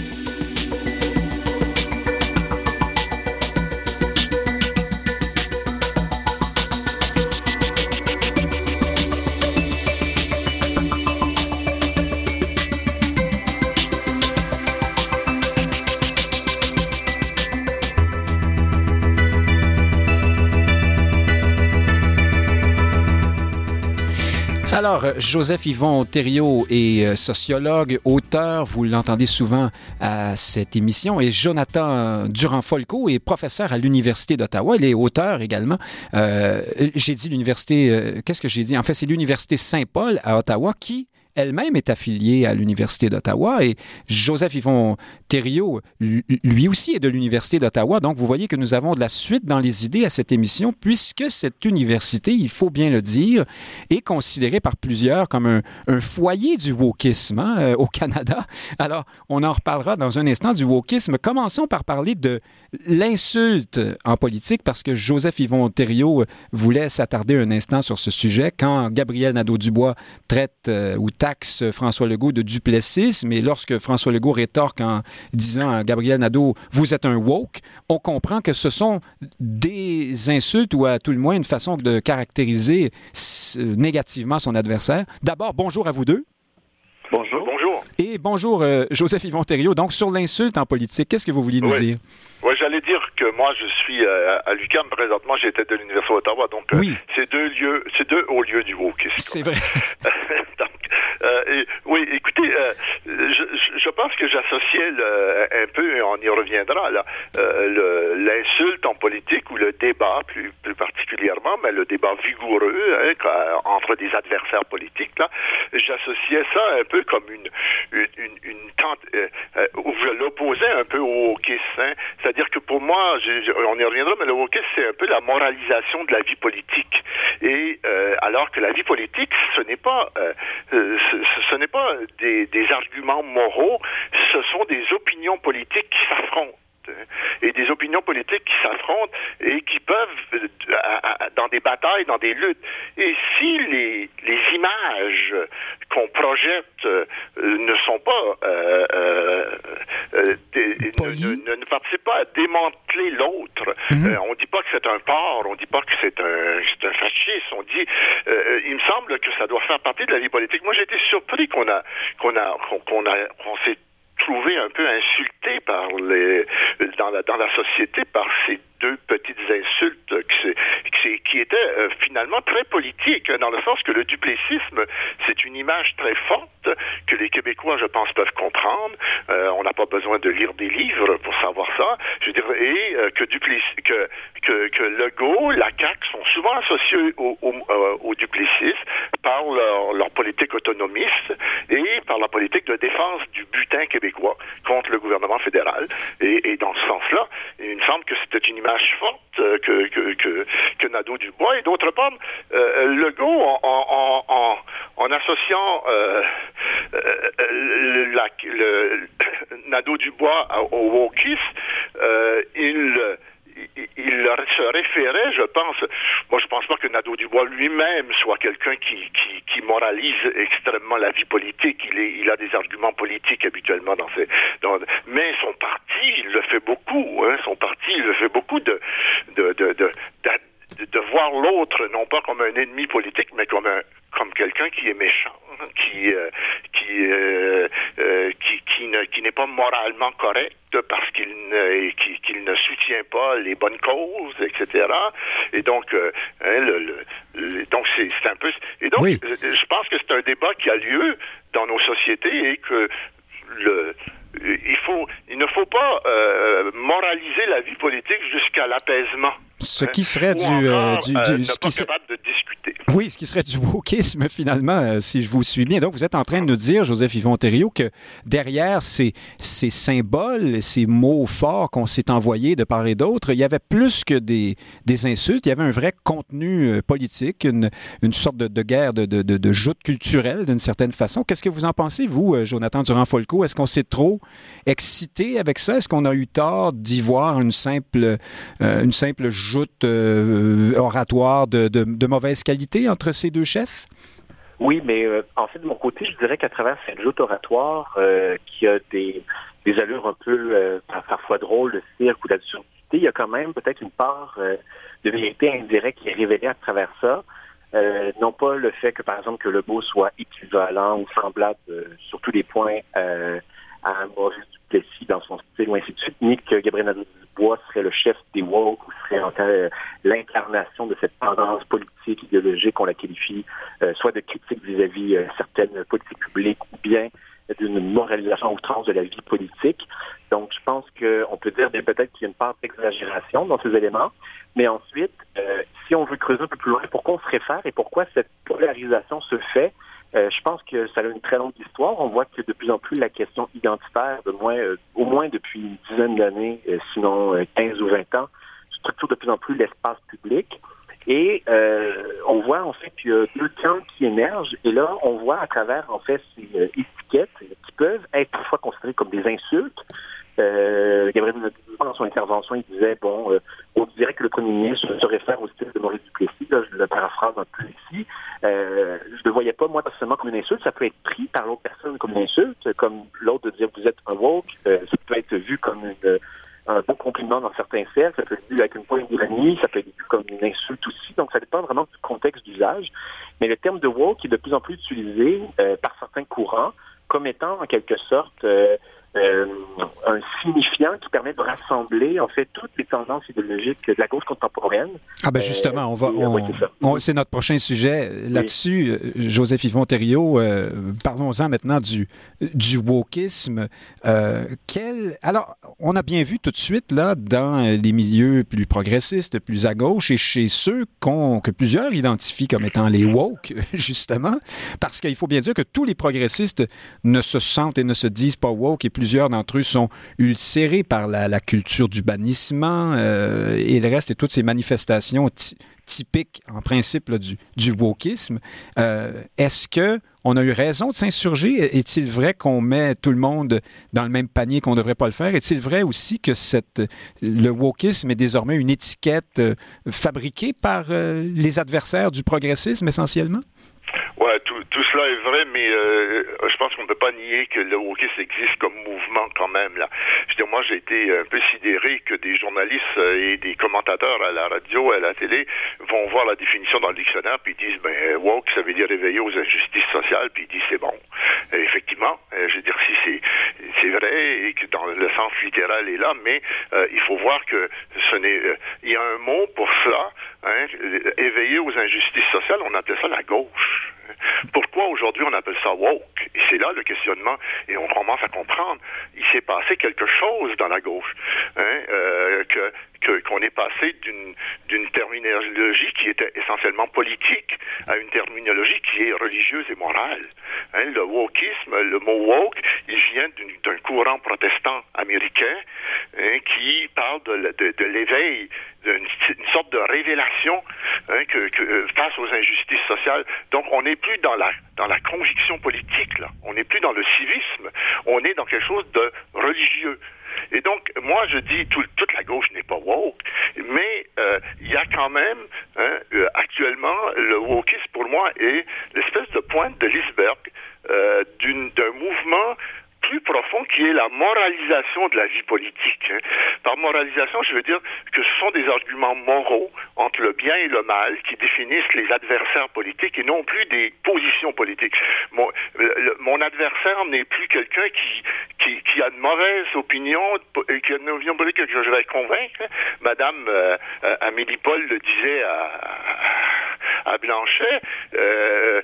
Alors, Joseph Yvon Thériault est euh, sociologue, auteur, vous l'entendez souvent à cette émission, et Jonathan Durand-Folco est professeur à l'Université d'Ottawa. Il est auteur également. Euh, j'ai dit l'Université, euh, qu'est-ce que j'ai dit? En fait, c'est l'Université Saint-Paul à Ottawa qui elle-même est affiliée à l'Université d'Ottawa et Joseph Yvon Thériault, lui aussi, est de l'Université d'Ottawa. Donc, vous voyez que nous avons de la suite dans les idées à cette émission, puisque cette université, il faut bien le dire, est considérée par plusieurs comme un, foyer du wokisme hein, euh, au Canada. Alors, on en reparlera dans un instant du wokisme. Commençons par parler de l'insulte en politique, parce que Joseph Yvon Thériault voulait s'attarder un instant sur ce sujet. Quand Gabriel Nadeau-Dubois traite euh, ou taxe François Legault de duplessisme, mais lorsque François Legault rétorque en disant à Gabriel Nadeau, vous êtes un woke, on comprend que ce sont des insultes ou à tout le moins une façon de caractériser négativement son adversaire. D'abord, bonjour à vous deux. Bonjour. Bonjour. Et bonjour, euh, Joseph Yvon Thériault. Donc, sur l'insulte en politique, qu'est-ce que vous vouliez nous dire? Oui, j'allais dire que moi, je suis euh, à l'UQAM présentement, j'étais de l'Université d'Ottawa, donc euh, c'est deux lieux, c'est deux hauts lieux du wokisme. C'est vrai. Euh, oui, écoutez, euh, je, pense que j'associais un peu, et on y reviendra, là, euh, l'insulte en politique ou le débat plus, particulièrement, mais le débat vigoureux hein, entre des adversaires politiques, là, j'associais ça un peu comme une, une, une, une tente, où je l'opposais un peu au wokisme. Hein. C'est-à-dire que pour moi, on y reviendra, mais le wokisme, c'est un peu la moralisation de la vie politique. Et alors que la vie politique, ce n'est pas ce, n'est pas des, arguments moraux, ce sont des opinions politiques qui s'affrontent et des opinions politiques qui s'affrontent et qui peuvent, euh, dans des batailles, dans des luttes. Et si les, les images qu'on projette ne sont pas ne, ne, participent pas à démanteler l'autre. Mhm. on dit pas que c'est un porc, on dit pas que c'est un, un fasciste, on dit il me semble que ça doit faire partie de la vie politique. Moi j'ai été surpris qu'on a qu'on a qu'on a qu'on s'est trouvé un peu insulté par les dans la dans la société par ces deux petites insultes qui, étaient euh, finalement très politiques, dans le sens que le duplessisme, c'est une image très forte que les Québécois, je pense, peuvent comprendre. Euh, on n'a pas besoin de lire des livres pour savoir ça. Je veux dire, et euh, que, Duplessis, que, que, Legault, la CAQ sont souvent associés au, au, duplessisme par leur, leur, politique autonomiste et par la politique de défense du butin québécois contre le gouvernement fédéral. Et, et dans ce sens-là, il me semble que c'était une image forte euh, que, que, que, que Nadeau-Dubois. Et d'autre part, euh, Legault, en, en, en, en associant euh, euh la, le, Nadeau-Dubois au wokisme, euh, il se référait, je pense, moi je pense pas que Nadeau-Dubois lui-même soit quelqu'un qui, qui, moralise extrêmement la vie politique. Il, a des arguments politiques habituellement dans ses... Mais son parti, il le fait beaucoup. Hein, son parti, il le fait beaucoup de, de, de, de, de voir l'autre non pas comme un ennemi politique, mais comme un comme quelqu'un qui est méchant, qui euh, qui, euh, euh, qui qui ne qui n'est pas moralement correct parce qu'il ne qu'il ne soutient pas les bonnes causes, etc. Et donc hein, le, le, donc c'est un peu et donc je pense que c'est un débat qui a lieu dans nos sociétés et que le il faut il ne faut pas moraliser la vie politique jusqu'à l'apaisement. Ce qui serait du, du, du ce qui de discuter. Oui, ce qui serait du wokisme, finalement, euh, si je vous suis bien. Donc, vous êtes en train de nous dire, Joseph Yvon Thériault, que derrière ces, ces symboles, ces mots forts qu'on s'est envoyés de part et d'autre, il y avait plus que des, des insultes, il y avait un vrai contenu euh, politique, une, une sorte de, de guerre de, de, de, joute culturelle, d'une certaine façon. Qu'est-ce que vous en pensez, vous, euh, Jonathan Durand-Folco? Est-ce qu'on s'est trop excité avec ça? Est-ce qu'on a eu tort d'y voir une simple, une simple joute oratoire de, mauvaise qualité? entre ces deux chefs? Oui, mais euh, en fait, de mon côté, je dirais qu'à travers cette joute oratoire euh, qui a des, allures un peu euh, parfois drôles, de cirque ou d'absurdité, il y a quand même peut-être une part de vérité indirecte qui est révélée à travers ça. non pas le fait que, par exemple, que le beau soit équivalent ou semblable sur tous les points à Maurice Dans son style ou ainsi de suite, ni que Gabriel Bois serait le chef des woke ou serait en euh, l'incarnation de cette tendance politique, idéologique qu'on la qualifie euh, soit de critique vis-à-vis euh, certaines politiques publiques ou bien d'une moralisation outrance de la vie politique. Donc, je pense qu'on peut dire peut-être qu'il y a une part d'exagération dans ces éléments. Mais ensuite, si on veut creuser un peu plus loin, pourquoi on se réfère et pourquoi cette polarisation se fait, euh, je pense que ça a une très longue histoire. On voit que de plus en plus la question identitaire, euh, au moins depuis une dizaine d'années, euh, sinon 15 ou 20 ans, structure de plus en plus l'espace public. Et on voit en fait qu'il y a deux camps qui émergent. Et là, on voit à travers en fait ces étiquettes qui peuvent être parfois considérées comme des insultes, Gabriel dans son intervention, il disait, bon, on dirait que le premier ministre se réfère au style de Maurice Duplessis, je le paraphrase un peu ici. Euh, je ne le voyais pas, moi, seulement comme une insulte, ça peut être pris par l'autre personne comme une insulte, comme l'autre de dire vous êtes un woke, euh, ça peut être vu comme une, un bon compliment dans certains cercles, ça peut être vu avec une pointe d'ironie, ça peut être vu comme une insulte aussi, donc ça dépend vraiment du contexte d'usage. Mais le terme de woke est de plus en plus utilisé euh, par certains courants comme étant en quelque sorte euh, un signifiant qui permet de rassembler en fait toutes les tendances idéologiques de la gauche contemporaine. Ah ben justement, on va, euh, on, c'est notre prochain sujet là-dessus. Euh, Joseph Yvon Thériault, parlons-en maintenant du du wokisme. quel, alors, on a bien vu tout de suite là dans les milieux plus progressistes, plus à gauche, et chez ceux que plusieurs identifient comme étant les woke, justement, parce qu'il faut bien dire que tous les progressistes ne se sentent et ne se disent pas woke et plus plusieurs d'entre eux sont ulcérés par la, culture du bannissement euh, et le reste et toutes ces manifestations typiques, en principe, du, du wokisme. Euh, est-ce que on a eu raison de s'insurger? Est-il vrai qu'on met tout le monde dans le même panier qu'on ne devrait pas le faire? Est-il vrai aussi que le wokisme est désormais une étiquette euh, fabriquée par les adversaires du progressisme essentiellement? Tout, cela est vrai, mais euh, je pense qu'on ne peut pas nier que le wokisme existe comme mouvement quand même. Là. Je veux moi, j'ai été un peu sidéré que des journalistes et des commentateurs à la radio, à la télé, vont voir la définition dans le dictionnaire, puis disent, ben, woke, ça veut dire réveiller aux injustices sociales, puis ils disent, c'est bon. effectivement, je veux dire, si c'est, vrai et que dans le sens littéral est là, mais il faut voir que ce n'est, il y a un mot pour cela, hein, éveiller aux injustices sociales, on appelle ça la gauche. Aujourd'hui on appelle ça woke Et c'est là le questionnement, et on commence à comprendre. Il s'est passé quelque chose dans la gauche, hein, euh, que qu'on est passé d'une d'une terminologie qui était essentiellement politique à une terminologie qui est religieuse et morale. Hein, le wokisme, le mot woke, il vient d'un courant protestant américain hein, qui parle de, de, l'éveil, d'une sorte de révélation hein, que, face aux injustices sociales. Donc, on n'est plus dans la dans la conviction politique là. On n'est plus dans le civisme. On est dans quelque chose de religieux. Et donc, moi, je dis, toute la gauche n'est pas woke, mais euh, il y a quand même, hein, euh, actuellement, le wokisme, pour moi, est l'espèce de pointe de l'iceberg euh, d'un mouvement plus profond qui est la moralisation de la vie politique. Hein. Par moralisation, je veux dire que ce sont des arguments moraux entre le bien et le mal qui définissent les adversaires politiques et non plus des positions politiques. Mon, mon adversaire n'est plus quelqu'un qui, qui, qui, a de mauvaises opinions et qui a une opinion politique que je vais convaincre. Madame euh, euh, Amélie Paul le disait à, à Blanchet. Euh,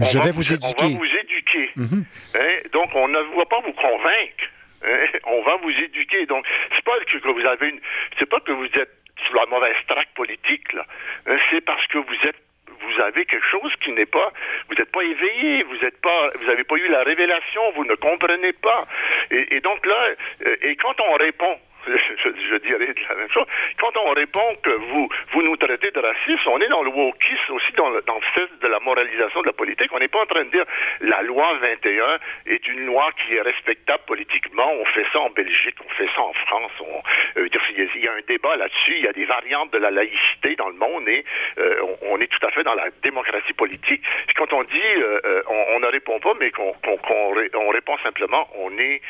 je vais vous, éduquer. On va vous éduquer. Mhm. hein? Donc, on ne va pas vous convaincre. Hein? On va vous éduquer. Donc, c'est pas que vous avez une, c'est pas que vous êtes sur la mauvaise traque politique, là. Hein? C'est parce que vous êtes vous avez quelque chose qui n'est pas, vous n'êtes pas éveillé, vous n'êtes pas, vous n'avez pas eu la révélation, vous ne comprenez pas. Et, et donc là, euh, et quand on répond je, dirais la même chose. Quand on répond que vous, vous nous traitez de racistes, on est dans le wokisme aussi, dans le, dans le fait de la moralisation de la politique. On n'est pas en train de dire la loi 21 est une loi qui est respectable politiquement. On fait ça en Belgique, on fait ça en France. On, euh, il y a un débat là-dessus. Il y a des variantes de la laïcité dans le monde et euh, on, est tout à fait dans la démocratie politique. quand on dit euh, on, ne répond pas, mais qu'on on répond simplement, on est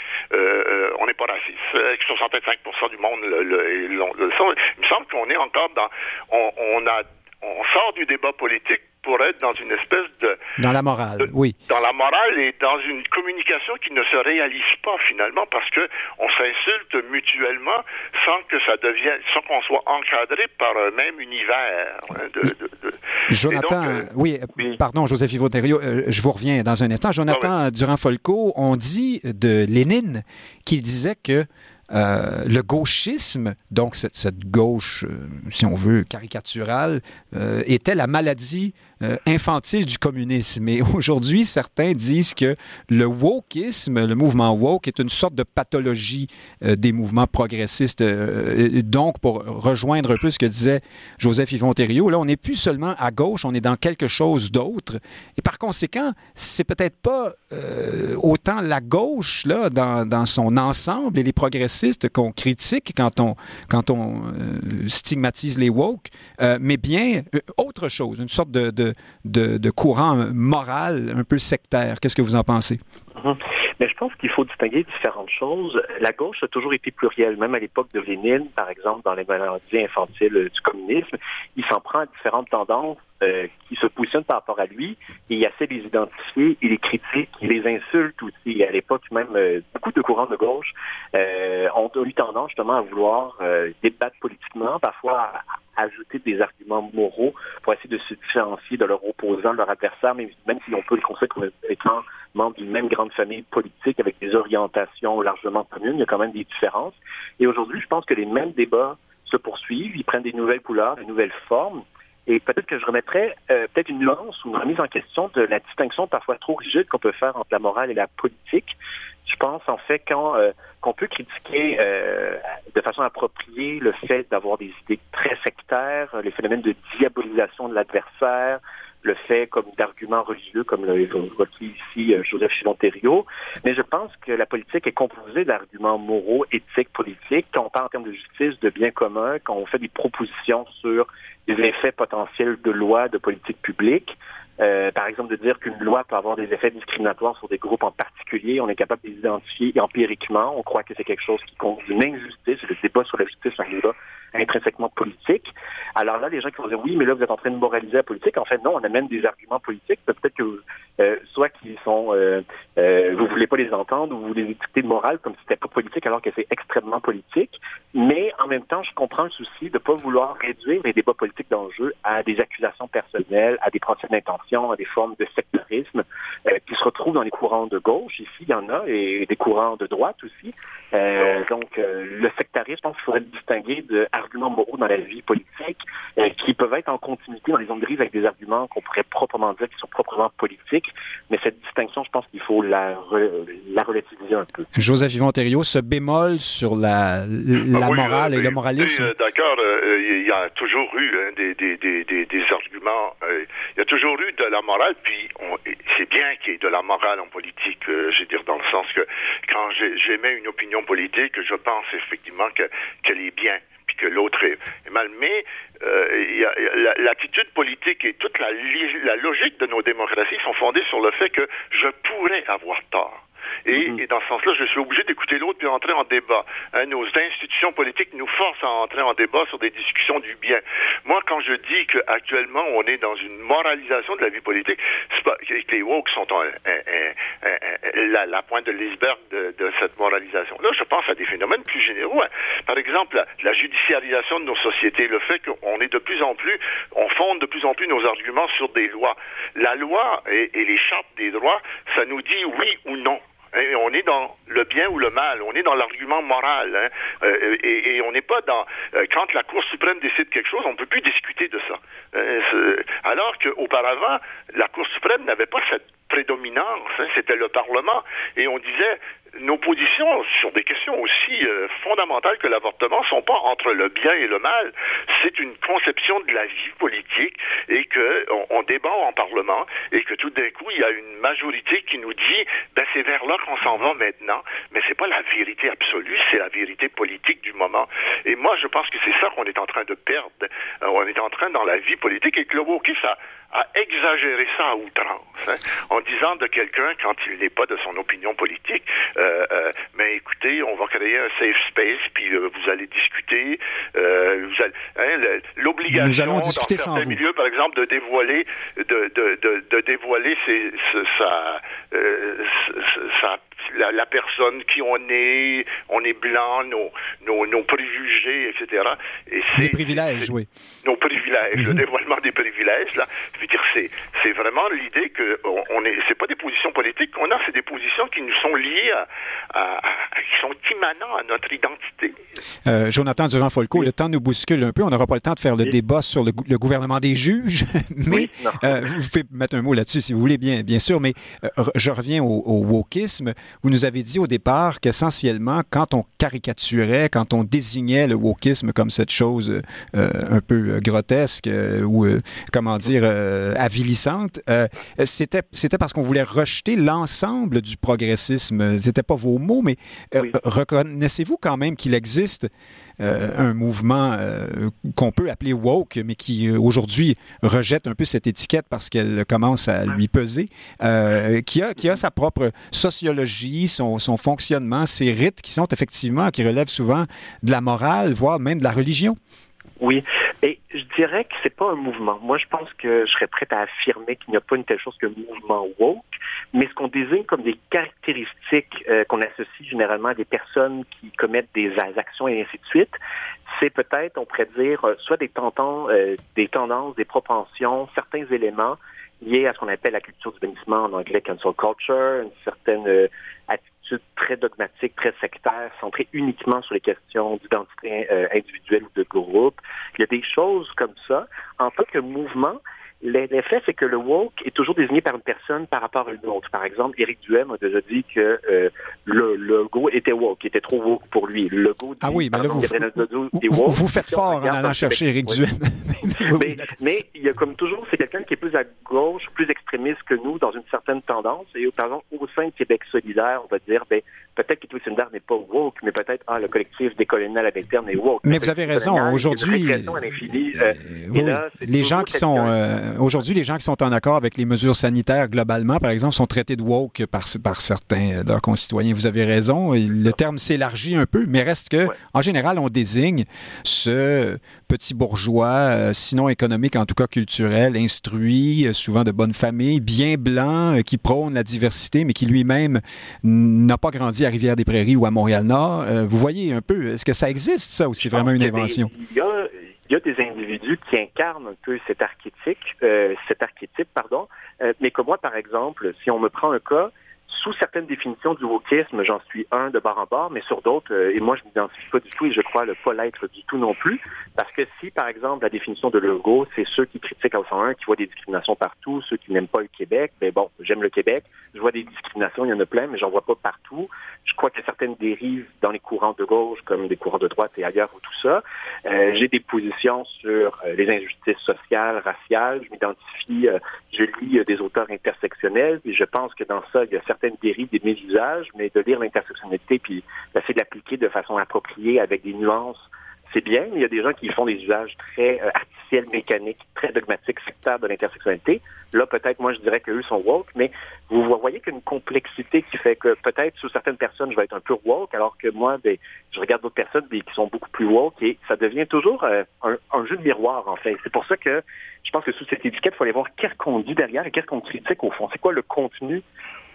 on n'est pas raciste. 65 du monde le, le, le, Il me semble qu'on est encore dans. On, on, a, on sort du débat politique pour être dans une espèce de... Dans la morale, oui. Dans la morale et dans une communication qui ne se réalise pas finalement parce que on s'insulte mutuellement sans que ça devienne, sans qu'on soit encadré par un même univers. Hein, de, de, Jonathan, euh, oui, pardon, Joseph Yves euh, je vous reviens dans un instant. Jonathan ah Durand-Folco, on dit de Lénine qu'il disait que euh, le gauchisme, donc cette, gauche, euh, si on veut, caricaturale, euh, était la maladie euh, infantile du communisme. Et aujourd'hui, certains disent que le wokisme, le mouvement woke, est une sorte de pathologie euh, des mouvements progressistes. Euh, donc, pour rejoindre un peu ce que disait Joseph Yvon Thériault, là, on n'est plus seulement à gauche, on est dans quelque chose d'autre. Et par conséquent, c'est peut-être pas autant la gauche, là, dans, son ensemble et les progressistes qu'on critique quand on, quand on stigmatise les woke, mais bien autre chose, une sorte de, courant moral un peu sectaire. Qu'est-ce que vous en pensez? Mhm. Mais je pense qu'il faut distinguer différentes choses. La gauche a toujours été plurielle, même à l'époque de Lénine, par exemple, dans les maladies infantiles du communisme. Il s'en prend à différentes tendances euh, qui se positionnent par rapport à lui et il essaie de les identifier, il les critique, il les insulte aussi. À l'époque, même, euh, beaucoup de courants de gauche euh, ont eu tendance justement à vouloir débattre politiquement, parfois ajouter des arguments moraux pour essayer de se différencier de leur opposant, de leur adversaire, même, même si on peut les considérer comme étant membres d'une même grande famille politique avec des orientations largement communes, il y a quand même des différences. Et aujourd'hui, je pense que les mêmes débats se poursuivent, ils prennent des nouvelles couleurs, des nouvelles formes. Et peut-être que je remettrais euh, peut-être une nuance ou une remise en question de la distinction parfois trop rigide qu'on peut faire entre la morale et la politique. Je pense en fait euh, qu'on peut critiquer euh, de façon appropriée le fait d'avoir des idées très sectaires, les phénomènes de diabolisation de l'adversaire, le fait comme d'arguments religieux, comme l'a évoqué ici euh, Joseph Chivonterio. Mais je pense que la politique est composée d'arguments moraux, éthiques, politiques. Quand on parle en termes de justice, de bien commun, quand on fait des propositions sur des effets potentiels de loi, de politique publique, Euh, par exemple, de dire qu'une loi peut avoir des effets discriminatoires sur des groupes en particulier. On est capable de les identifier empiriquement. On croit que c'est quelque chose qui compte d'une injustice. Le débat sur la justice, un débat intrinsèquement politique. Alors là, les gens qui vont dire oui, mais là, vous êtes en train de moraliser la politique. En fait, non, on amène des arguments politiques. Peut-être que euh, soit qu'ils sont, euh, euh, vous voulez pas les entendre ou vous les dicter de morale comme si c'était pas politique alors que c'est extrêmement politique. Mais en même temps, je comprends le souci de pas vouloir réduire les débats politiques d'enjeu à des accusations personnelles, à des procès d'intention, à des formes de sectarisme euh, qui se retrouvent dans les courants de gauche. Ici, il y en a et des courants de droite aussi. Euh, donc, le sectarisme, je pense qu'il faudrait le distinguer d'arguments moraux dans la vie politique qui peuvent être en continuité dans les zones grises avec des arguments qu'on pourrait proprement dire qui sont proprement politiques mais cette distinction, je pense qu'il faut la, la relativiser un peu. Joseph Yvon Thériault, ce bémol sur la, la ah morale et le moralisme? Euh, d'accord, euh, il y a toujours eu hein, des, des, des, des, arguments. Euh, il y a toujours eu de la morale, puis c'est bien qu'il y ait de la morale en politique. je veux dire, dans le sens que quand j'émets une opinion politique, je pense effectivement qu'elle est bien puis que l'autre est, mal. Mais euh, l'attitude politique et toute la logique de nos démocraties sont fondées sur le fait que je pourrais avoir tort. Mhm. Et, dans ce sens-là, je suis obligé d'écouter l'autre puis entrer en débat. Hein, nos institutions politiques nous forcent à entrer en débat sur des discussions du bien. Moi, quand je dis qu'actuellement, on est dans une moralisation de la vie politique, c'est pas que les woke sont la, pointe de l'iceberg de, cette moralisation-là. Je pense à des phénomènes plus généraux. Hein. Par exemple, la, judiciarisation de nos sociétés, le fait qu'on est de plus en plus, on fonde de plus en plus nos arguments sur des lois. La loi et les chartes des droits, ça nous dit oui ou non. Hein, on est dans le bien ou le mal, on est dans l'argument moral, hein. euh, et, on n'est pas dans euh, quand la Cour suprême décide quelque chose, on ne peut plus discuter de ça. Euh, alors qu'auparavant, la Cour suprême n'avait pas cette prédominance, hein, c'était le Parlement, et on disait nos positions sur des questions aussi euh, fondamentales que l'avortement sont pas entre le bien et le mal. C'est une conception de la vie politique et que on, débat en Parlement et que tout d'un coup il y a une majorité qui nous dit ben c'est vers là qu'on s'en va maintenant, mais c'est pas la vérité absolue, c'est la vérité politique du moment. Et moi je pense que c'est ça qu'on est en train de perdre. Euh, on est en train dans la vie politique et que le wokisme ça a exagéré ça à outrance, hein, en disant de quelqu'un quand il n'est pas de son opinion politique, mais écoutez, on va créer un safe space, puis euh, vous allez discuter, euh, hein, l'obligation dans certains milieux, par exemple, de dévoiler, de, de, de, de dévoiler ses, sa, sa la, la, personne qui on est, on est blanc, nos, nos, nos préjugés, etc. Et des privilèges, oui. Nos privilèges, le mhm. dévoilement des privilèges, là. Je veux dire, c'est, c'est vraiment l'idée que on, est, c'est pas des positions politiques qu'on a, c'est des positions qui nous sont liées à, qui sont immanents à notre identité. Euh, Jonathan Durand-Folco, le temps nous bouscule un peu. On n'aura pas le temps de faire le débat sur le, le gouvernement des juges, mais euh, vous pouvez mettre un mot là-dessus si vous voulez, bien, bien sûr. Mais euh, je reviens au, au wokisme. Vous nous avez dit au départ qu'essentiellement, quand on caricaturait, quand on désignait le wokisme comme cette chose euh, un peu euh, grotesque euh, ou, comment dire, avilissante, c'était, c'était parce qu'on voulait rejeter l'ensemble du progressisme. C'était pas vos mots, mais reconnaissez-vous quand même qu'il existe euh, un mouvement euh, qu'on peut appeler woke, mais qui euh, aujourd'hui rejette un peu cette étiquette parce qu'elle commence à lui peser, qui, a, qui a sa propre sociologie, son, son fonctionnement, ses rites qui sont effectivement, qui relèvent souvent de la morale, voire même de la religion. Oui, et je dirais que c'est pas un mouvement. Moi, je pense que je serais prête à affirmer qu'il n'y a pas une telle chose qu'un mouvement woke, mais ce qu'on désigne comme des caractéristiques euh, qu'on associe généralement à des personnes qui commettent des actions et ainsi de suite, c'est peut-être, on pourrait dire, euh, soit des tendances, euh, des tendances, des propensions, certains éléments liés à ce qu'on appelle la culture du bannissement en anglais cancel culture, une certaine très dogmatique, très sectaire, centré uniquement sur les questions d'identité euh, individuelle ou de groupe. Il y a des choses comme ça. En tant que mouvement, L'effet, c'est que le woke est toujours désigné par une personne par rapport à une autre. Par exemple, Éric Duhem a déjà dit que euh, le logo était woke, était trop woke pour lui. Le logo ah oui, mais là, vous, vous, vous, faites fort en allant chercher Éric Duhem. mais, mais, il y a comme toujours, c'est quelqu'un qui est plus à gauche, plus extrémiste que nous dans une certaine tendance. Et par exemple, au sein de Québec solidaire, on va dire, ben, peut-être que Twisindar n'est pas woke, mais peut-être ah, le collectif décolonial à l'interne est woke. Mais vous avez raison. Aujourd'hui, euh, les gens qui sont aujourd'hui, les gens qui sont en accord avec les mesures sanitaires globalement, par exemple, sont traités de woke par, par certains de leurs concitoyens. Vous avez raison. Le terme s'élargit un peu, mais reste que, en général, on désigne ce petit bourgeois, sinon économique, en tout cas culturel, instruit, souvent de bonne famille, bien blanc, qui prône la diversité, mais qui lui-même n'a pas grandi à Rivière-des-Prairies ou à Montréal-Nord. Euh, vous voyez un peu, est-ce que ça existe, ça, ou c'est vraiment une invention? Il y, a, il y a des individus qui incarnent un peu cet archétype, euh, cet archétype, pardon. Euh, mais comme moi, par exemple, si on me prend un cas, sous certaines définitions du wokisme, j'en suis un de bord en bord, mais sur d'autres, euh, et moi je m'identifie pas du tout et je crois le pas l'être du tout non plus, parce que si par exemple la définition de l'ego, c'est ceux qui critiquent à 101, qui voient des discriminations partout, ceux qui n'aiment pas le Québec, ben bon, j'aime le Québec, je vois des discriminations, il y en a plein, mais j'en vois pas partout. Je crois qu'il y a certaines dérives dans les courants de gauche, comme des courants de droite et ailleurs ou tout ça. Euh, j'ai des positions sur euh, les injustices sociales, raciales, je m'identifie, je lis des auteurs intersectionnels, et je pense que dans ça, il y a certaines dérives des mésusages, mais de lire l'intersectionnalité puis d'essayer de l'appliquer de façon appropriée avec des nuances, c'est bien, il y a des gens qui font des usages très euh, artificiels, mécaniques, très dogmatiques, sectaires de l'intersectionnalité. Là, peut-être, moi, je dirais qu'eux sont woke, mais vous voyez qu'une complexité qui fait que peut-être sous certaines personnes, je vais être un peu woke, alors que moi, ben, je regarde d'autres personnes qui sont beaucoup plus woke et ça devient toujours euh, un, un, jeu de miroir, en fait. C'est pour ça que je pense que sous cette étiquette, il faut aller voir qu'est-ce qu'on dit derrière et qu'est-ce qu'on critique au fond. C'est quoi le contenu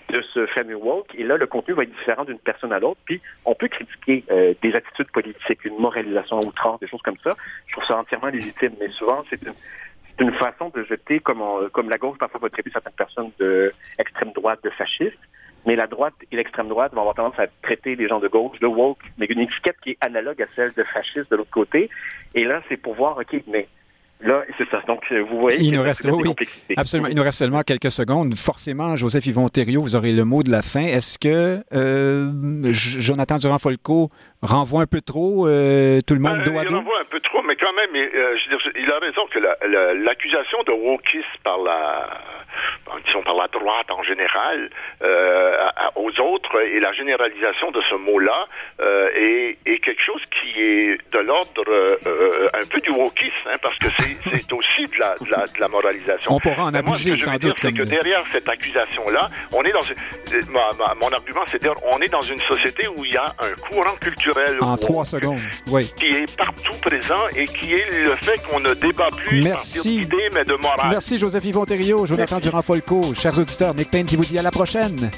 de ce fameux woke. Et là, le contenu va être différent d'une personne à l'autre. Puis, on peut critiquer euh, des attitudes politiques, une moralisation à outrance, des choses comme ça. Je trouve ça entièrement légitime. Mais souvent, c'est une, une façon de jeter, comme, comme la gauche parfois va traiter certaines personnes de extrême droite, de fascistes. Mais la droite et l'extrême droite vont avoir tendance à traiter les gens de gauche de woke, mais une étiquette qui est analogue à celle de fasciste de l'autre côté. Et là, c'est pour voir, OK, mais Là, c'est ça. Donc, euh, vous voyez. Il nous reste, oui, absolument. Il nous reste seulement quelques secondes. Forcément, Joseph Yvon Thériault, vous aurez le mot de la fin. Est-ce que euh, Jonathan Durand-Folco renvoie un peu trop euh, tout le monde euh, dos à dos? Il renvoie un peu trop, mais quand même, il a raison que l'accusation de wokisme par la disons par la droite en général, euh, aux autres, et la généralisation de ce mot-là euh, est, est, quelque chose qui est de l'ordre euh, un peu du wokisme, hein, parce que c'est aussi de la, de, la, de la, moralisation. On pourra en abuser sans doute. C'est que derrière cette accusation-là, on est dans mon argument, c'est dire on est dans une société où il y a un courant culturel en trois secondes, oui. qui est partout présent et qui est le fait qu'on ne débat plus Merci. d'idées mais de morale. Merci Joseph Yvon Thériault, Jonathan Durand-Folco, chers auditeurs, Nick Payne qui vous dit à la prochaine.